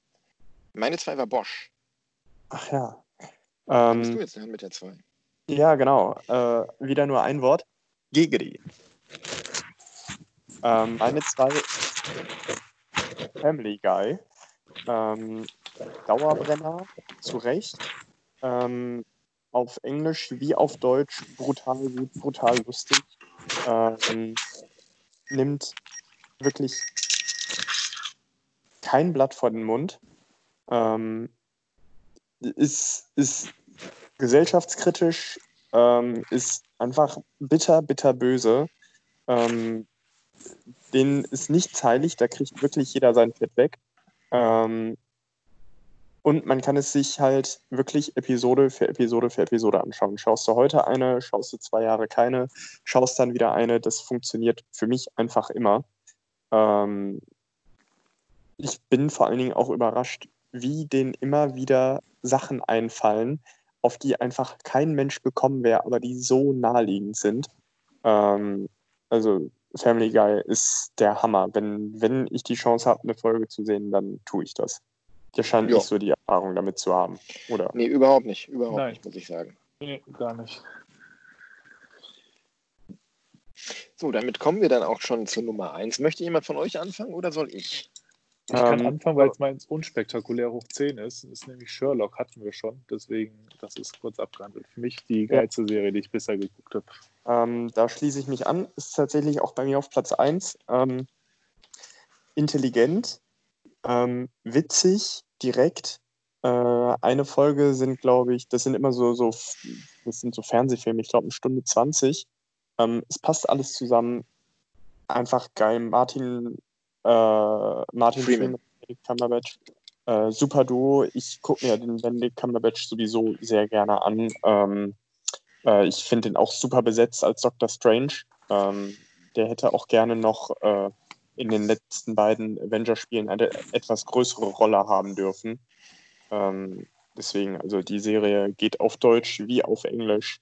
Meine zwei war Bosch. Ach ja. Ähm, bist du jetzt dran mit der zwei? Ja, genau. Äh, wieder nur ein Wort. Gegri. Ähm, meine zwei Family Guy. Ähm, Dauerbrenner, zu Recht. Ähm, auf Englisch wie auf Deutsch brutal gut, brutal lustig. Ähm, nimmt wirklich kein Blatt vor den Mund. Ähm, ist, ist gesellschaftskritisch, ähm, ist einfach bitter, bitter böse. Ähm, denen ist nichts heilig, da kriegt wirklich jeder sein Fett weg. Ähm, und man kann es sich halt wirklich Episode für Episode für Episode anschauen. Schaust du heute eine, schaust du zwei Jahre keine, schaust dann wieder eine. Das funktioniert für mich einfach immer. Ähm, ich bin vor allen Dingen auch überrascht, wie denen immer wieder Sachen einfallen, auf die einfach kein Mensch gekommen wäre, aber die so naheliegend sind. Ähm, also Family Guy ist der Hammer. Wenn, wenn ich die Chance habe, eine Folge zu sehen, dann tue ich das. Der scheint jo. nicht so die Erfahrung damit zu haben, oder? Nee, überhaupt nicht. Überhaupt Nein. nicht, muss ich sagen. Nee, gar nicht. So, damit kommen wir dann auch schon zur Nummer 1. Möchte jemand von euch anfangen oder soll ich? Ich kann ähm, anfangen, weil es meins unspektakulär hoch 10 ist. Das ist nämlich Sherlock, hatten wir schon. Deswegen, das ist kurz abgehandelt. Für mich die geilste ja. Serie, die ich bisher geguckt habe. Ähm, da schließe ich mich an. Ist tatsächlich auch bei mir auf Platz 1. Ähm, intelligent, ähm, witzig, direkt. Äh, eine Folge sind, glaube ich, das sind immer so, so, das sind so Fernsehfilme, ich glaube, eine Stunde 20. Ähm, es passt alles zusammen. Einfach geil. Martin, Martin Freeman, Freeman Cumberbatch. Äh, super Duo. Ich gucke mir den Benedict Cumberbatch sowieso sehr gerne an. Ähm, äh, ich finde ihn auch super besetzt als Doctor Strange. Ähm, der hätte auch gerne noch äh, in den letzten beiden Avenger-Spielen eine etwas größere Rolle haben dürfen. Ähm, deswegen, also die Serie geht auf Deutsch wie auf Englisch.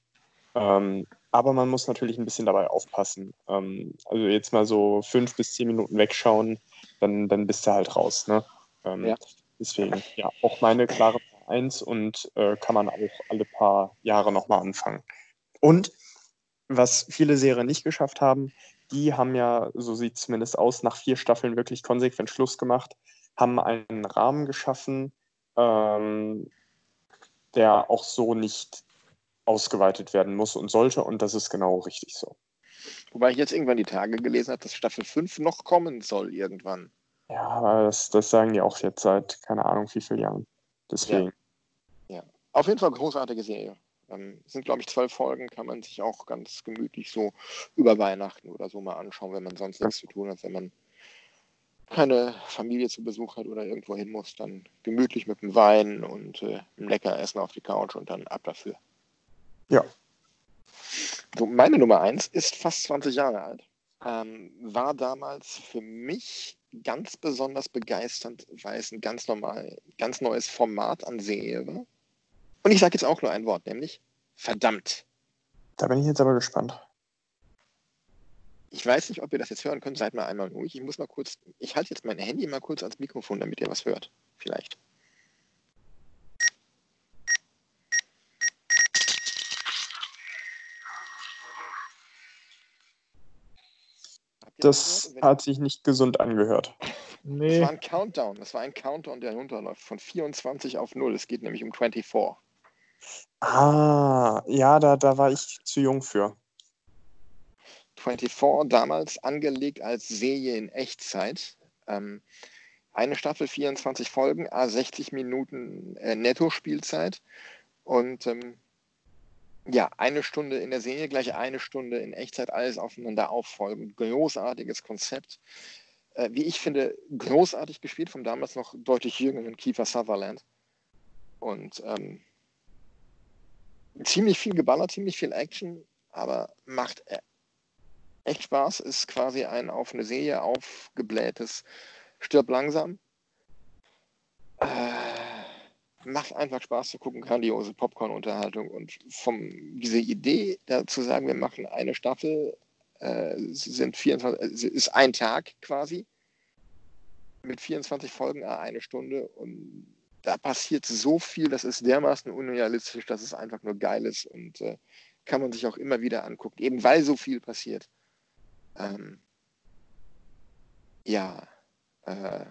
Aber man muss natürlich ein bisschen dabei aufpassen. Ähm, also jetzt mal so fünf bis zehn Minuten wegschauen, dann, dann bist du halt raus. Ne? Ähm, ja. Deswegen, ja, auch meine klare Eins und äh, kann man auch alle paar Jahre nochmal anfangen. Und was viele Serien nicht geschafft haben, die haben ja, so sieht es zumindest aus, nach vier Staffeln wirklich konsequent Schluss gemacht, haben einen Rahmen geschaffen, ähm, der auch so nicht ausgeweitet werden muss und sollte. Und das ist genau richtig so. Wobei ich jetzt irgendwann die Tage gelesen habe, dass Staffel 5 noch kommen soll irgendwann. Ja, aber das, das sagen die auch jetzt seit keine Ahnung wie vielen Jahren. Deswegen. Ja. ja. Auf jeden Fall großartige Serie. Ähm, sind, glaube ich, zwölf Folgen, kann man sich auch ganz gemütlich so über Weihnachten oder so mal anschauen, wenn man sonst nichts zu tun hat, wenn man keine Familie zu Besuch hat oder irgendwo hin muss, dann gemütlich mit dem Wein und äh, einem lecker Essen auf die Couch und dann ab dafür. Ja. So, meine Nummer eins ist fast 20 Jahre alt. Ähm, war damals für mich ganz besonders begeisternd, weil es ein ganz normal, ganz neues Format an Serie war. Und ich sage jetzt auch nur ein Wort, nämlich verdammt. Da bin ich jetzt aber gespannt. Ich weiß nicht, ob ihr das jetzt hören könnt. Seid mal einmal ruhig. Ich muss mal kurz, ich halte jetzt mein Handy mal kurz ans Mikrofon, damit ihr was hört. Vielleicht. Das hat sich nicht gesund angehört. Das Nee, war ein Countdown. Das war ein Countdown, der runterläuft von 24 auf 0. Es geht nämlich um 24. Ah, ja, da, da war ich zu jung für. 24 damals angelegt als Serie in Echtzeit. Ähm, eine Staffel, 24 Folgen, a 60 Minuten äh, Netto-Spielzeit. Und ähm, ja, eine Stunde in der Serie, gleich eine Stunde in Echtzeit, alles aufeinander auffolgen. Großartiges Konzept. Äh, wie ich finde, großartig gespielt vom damals noch deutlich jüngeren Kiefer Sutherland. Und ähm, ziemlich viel geballert, ziemlich viel Action, aber macht äh, echt Spaß. Ist quasi ein auf eine Serie aufgeblähtes Stirb langsam. Äh, macht einfach Spaß zu gucken, grandiose Popcorn-Unterhaltung und vom diese Idee dazu sagen, wir machen eine Staffel, äh, sind 24, äh, ist ein Tag quasi mit 24 Folgen, ah, eine Stunde und da passiert so viel, das ist dermaßen unrealistisch, dass es einfach nur geil ist und äh, kann man sich auch immer wieder angucken, eben weil so viel passiert. Ähm, ja, äh,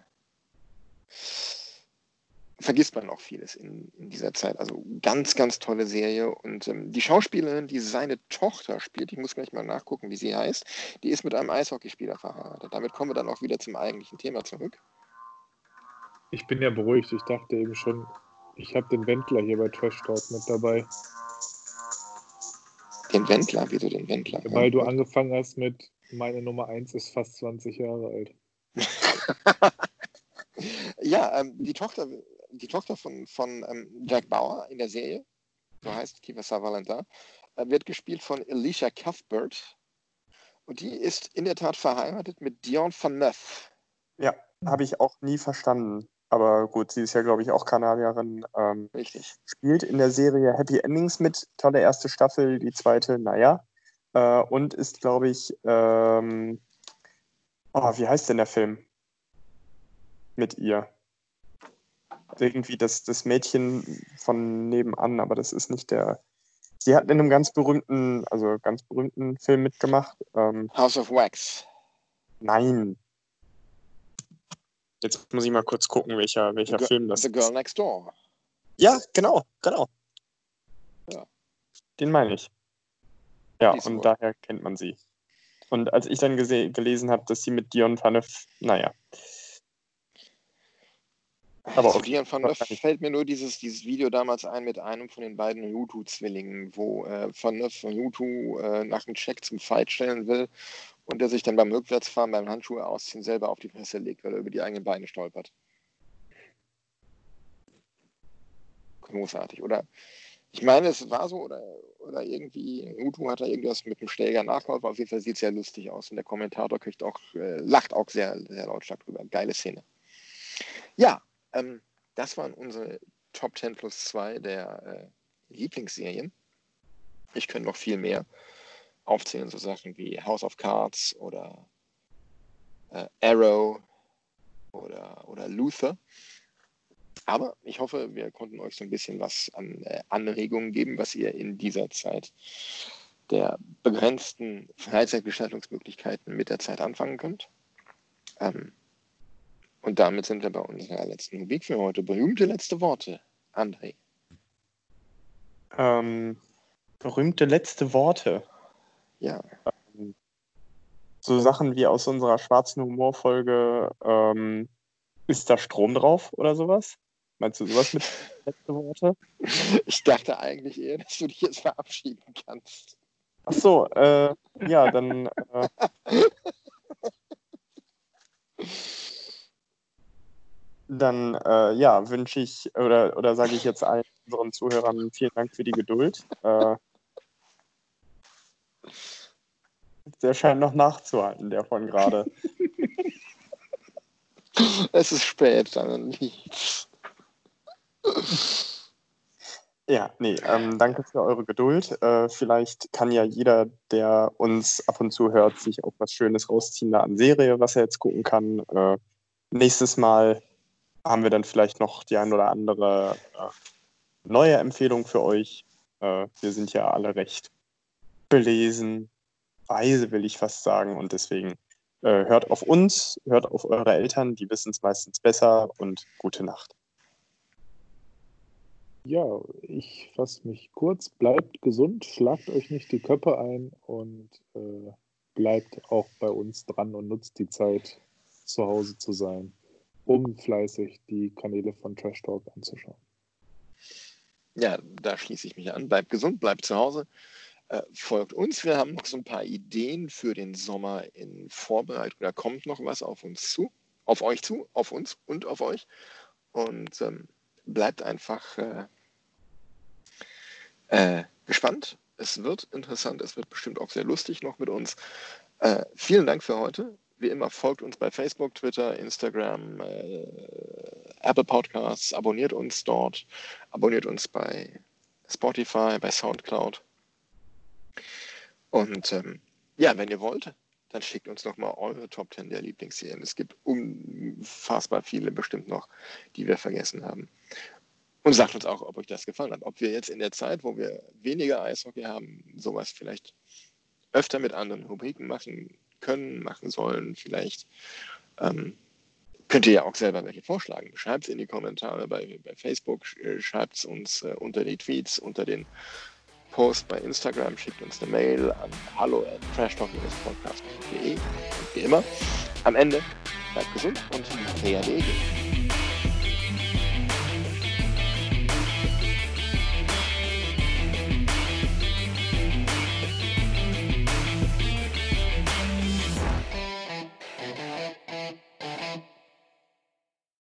vergisst man auch vieles in, in dieser Zeit. Also ganz, ganz tolle Serie. Und ähm, die Schauspielerin, die seine Tochter spielt, ich muss gleich mal nachgucken, wie sie heißt, die ist mit einem Eishockeyspieler verheiratet. Damit kommen wir dann auch wieder zum eigentlichen Thema zurück. ich bin ja beruhigt. Ich dachte eben schon, ich habe den Wendler hier bei Trash Talk mit dabei. Den Wendler, wieso den Wendler? Weil du angefangen hast mit, meine Nummer 1 ist fast 20 Jahre alt. ja, ähm, die Tochter, die Tochter von, von ähm, Jack Bauer in der Serie, so heißt Sutherland da, äh, wird gespielt von Alicia Cuthbert. Und die ist in der Tat verheiratet mit Dion Van Neuf. Ja, habe ich auch nie verstanden. Aber gut, sie ist ja, glaube ich, auch Kanadierin. Ähm, Richtig. spielt in der Serie Happy Endings mit. Tolle erste Staffel, die zweite, naja. Äh, und ist, glaube ich, ähm, oh, wie heißt denn der Film? Mit ihr. Irgendwie das, das Mädchen von nebenan, aber das ist nicht der. Sie hat in einem ganz berühmten, also ganz berühmten Film mitgemacht. Ähm, House of Wax. nein. Jetzt muss ich mal kurz gucken, welcher, welcher The, Film das The Girl Next Door. Ja, genau, genau. Ja. Den meine ich. Ja, Die ist und daher kennt man sie. Und als ich dann gelesen habe, dass sie mit Dion Phaneuf, naja. Aber okay. Dion Van Neuf fällt mir nur dieses, dieses Video damals ein mit einem von den beiden Hutu-Zwillingen, wo äh, Van Neuf von Hutu äh, nach einem Check zum Fight stellen will und der sich dann beim Rückwärtsfahren, beim Handschuhe ausziehen, selber auf die Fresse legt, weil er über die eigenen Beine stolpert. Großartig, oder? Ich meine, es war so, oder, oder irgendwie, Hutu hat da irgendwas mit dem Schläger nachgeholfen, auf jeden Fall sieht es sehr lustig aus und der Kommentator kriegt auch, äh, lacht auch sehr, sehr lautstark drüber. Geile Szene. Ja, ähm, das waren unsere Top 10 plus 2 der äh, Lieblingsserien. Ich könnte noch viel mehr aufzählen, so Sachen wie House of Cards oder äh, Arrow oder, oder Luther. Aber ich hoffe, wir konnten euch so ein bisschen was an äh, Anregungen geben, was ihr in dieser Zeit der begrenzten Freizeitgestaltungsmöglichkeiten mit der Zeit anfangen könnt. Ähm, und damit sind wir bei unserer letzten Rubrik für heute. Berühmte letzte Worte. André. Ähm, berühmte letzte Worte. Ja. So Sachen wie aus unserer schwarzen Humorfolge, ähm, ist da Strom drauf oder sowas? Meinst du sowas mit letzte Worte? Ich dachte eigentlich eher, dass du dich jetzt verabschieden kannst. Ach so, äh, ja, dann. Äh, dann äh, ja, wünsche ich oder, oder sage ich jetzt allen unseren Zuhörern vielen Dank für die Geduld. Äh, der scheint noch nachzuhalten, der von gerade. Es ist spät, dann liegt's. Ja, nee, ähm, danke für eure Geduld. Äh, vielleicht kann ja jeder, der uns ab und zu hört, sich auch was Schönes rausziehen da an Serie, was er jetzt gucken kann. Äh, nächstes Mal haben wir dann vielleicht noch die ein oder andere äh, neue Empfehlung für euch. Äh, wir sind ja alle recht belesen, weise will ich fast sagen und deswegen äh, hört auf uns, hört auf eure Eltern, die wissen es meistens besser und gute Nacht. Ja, ich fasse mich kurz. Bleibt gesund, schlagt euch nicht die Köpfe ein und äh, bleibt auch bei uns dran und nutzt die Zeit, zu Hause zu sein, um fleißig die Kanäle von Trash Talk anzuschauen. Ja, da schließe ich mich an. Bleibt gesund, bleibt zu Hause. Äh, folgt uns. Wir haben noch so ein paar Ideen für den Sommer in Vorbereitung. Da kommt noch was auf uns zu, auf euch zu, auf uns und auf euch. Und ähm, bleibt einfach äh, äh, gespannt. Es wird interessant, es wird bestimmt auch sehr lustig noch mit uns. Äh, vielen Dank für heute. Wie immer, folgt uns bei Facebook, Twitter, Instagram, äh, Apple Podcasts, abonniert uns dort, abonniert uns bei Spotify, bei Soundcloud. Und ähm, ja, wenn ihr wollt, dann schickt uns noch mal eure Top 10 der Lieblingsserien. Es gibt unfassbar viele bestimmt noch, die wir vergessen haben. Und sagt uns auch, ob euch das gefallen hat. Ob wir jetzt in der Zeit, wo wir weniger Eishockey haben, sowas vielleicht öfter mit anderen Rubriken machen können, machen sollen. Vielleicht ähm, könnt ihr ja auch selber welche vorschlagen. Schreibt es in die Kommentare bei, bei Facebook, schreibt es uns äh, unter die Tweets, unter den Post bei Instagram, schickt uns eine Mail an hallo at trashtalk-podcast.de. Wie immer, am Ende bleibt gesund und PRD.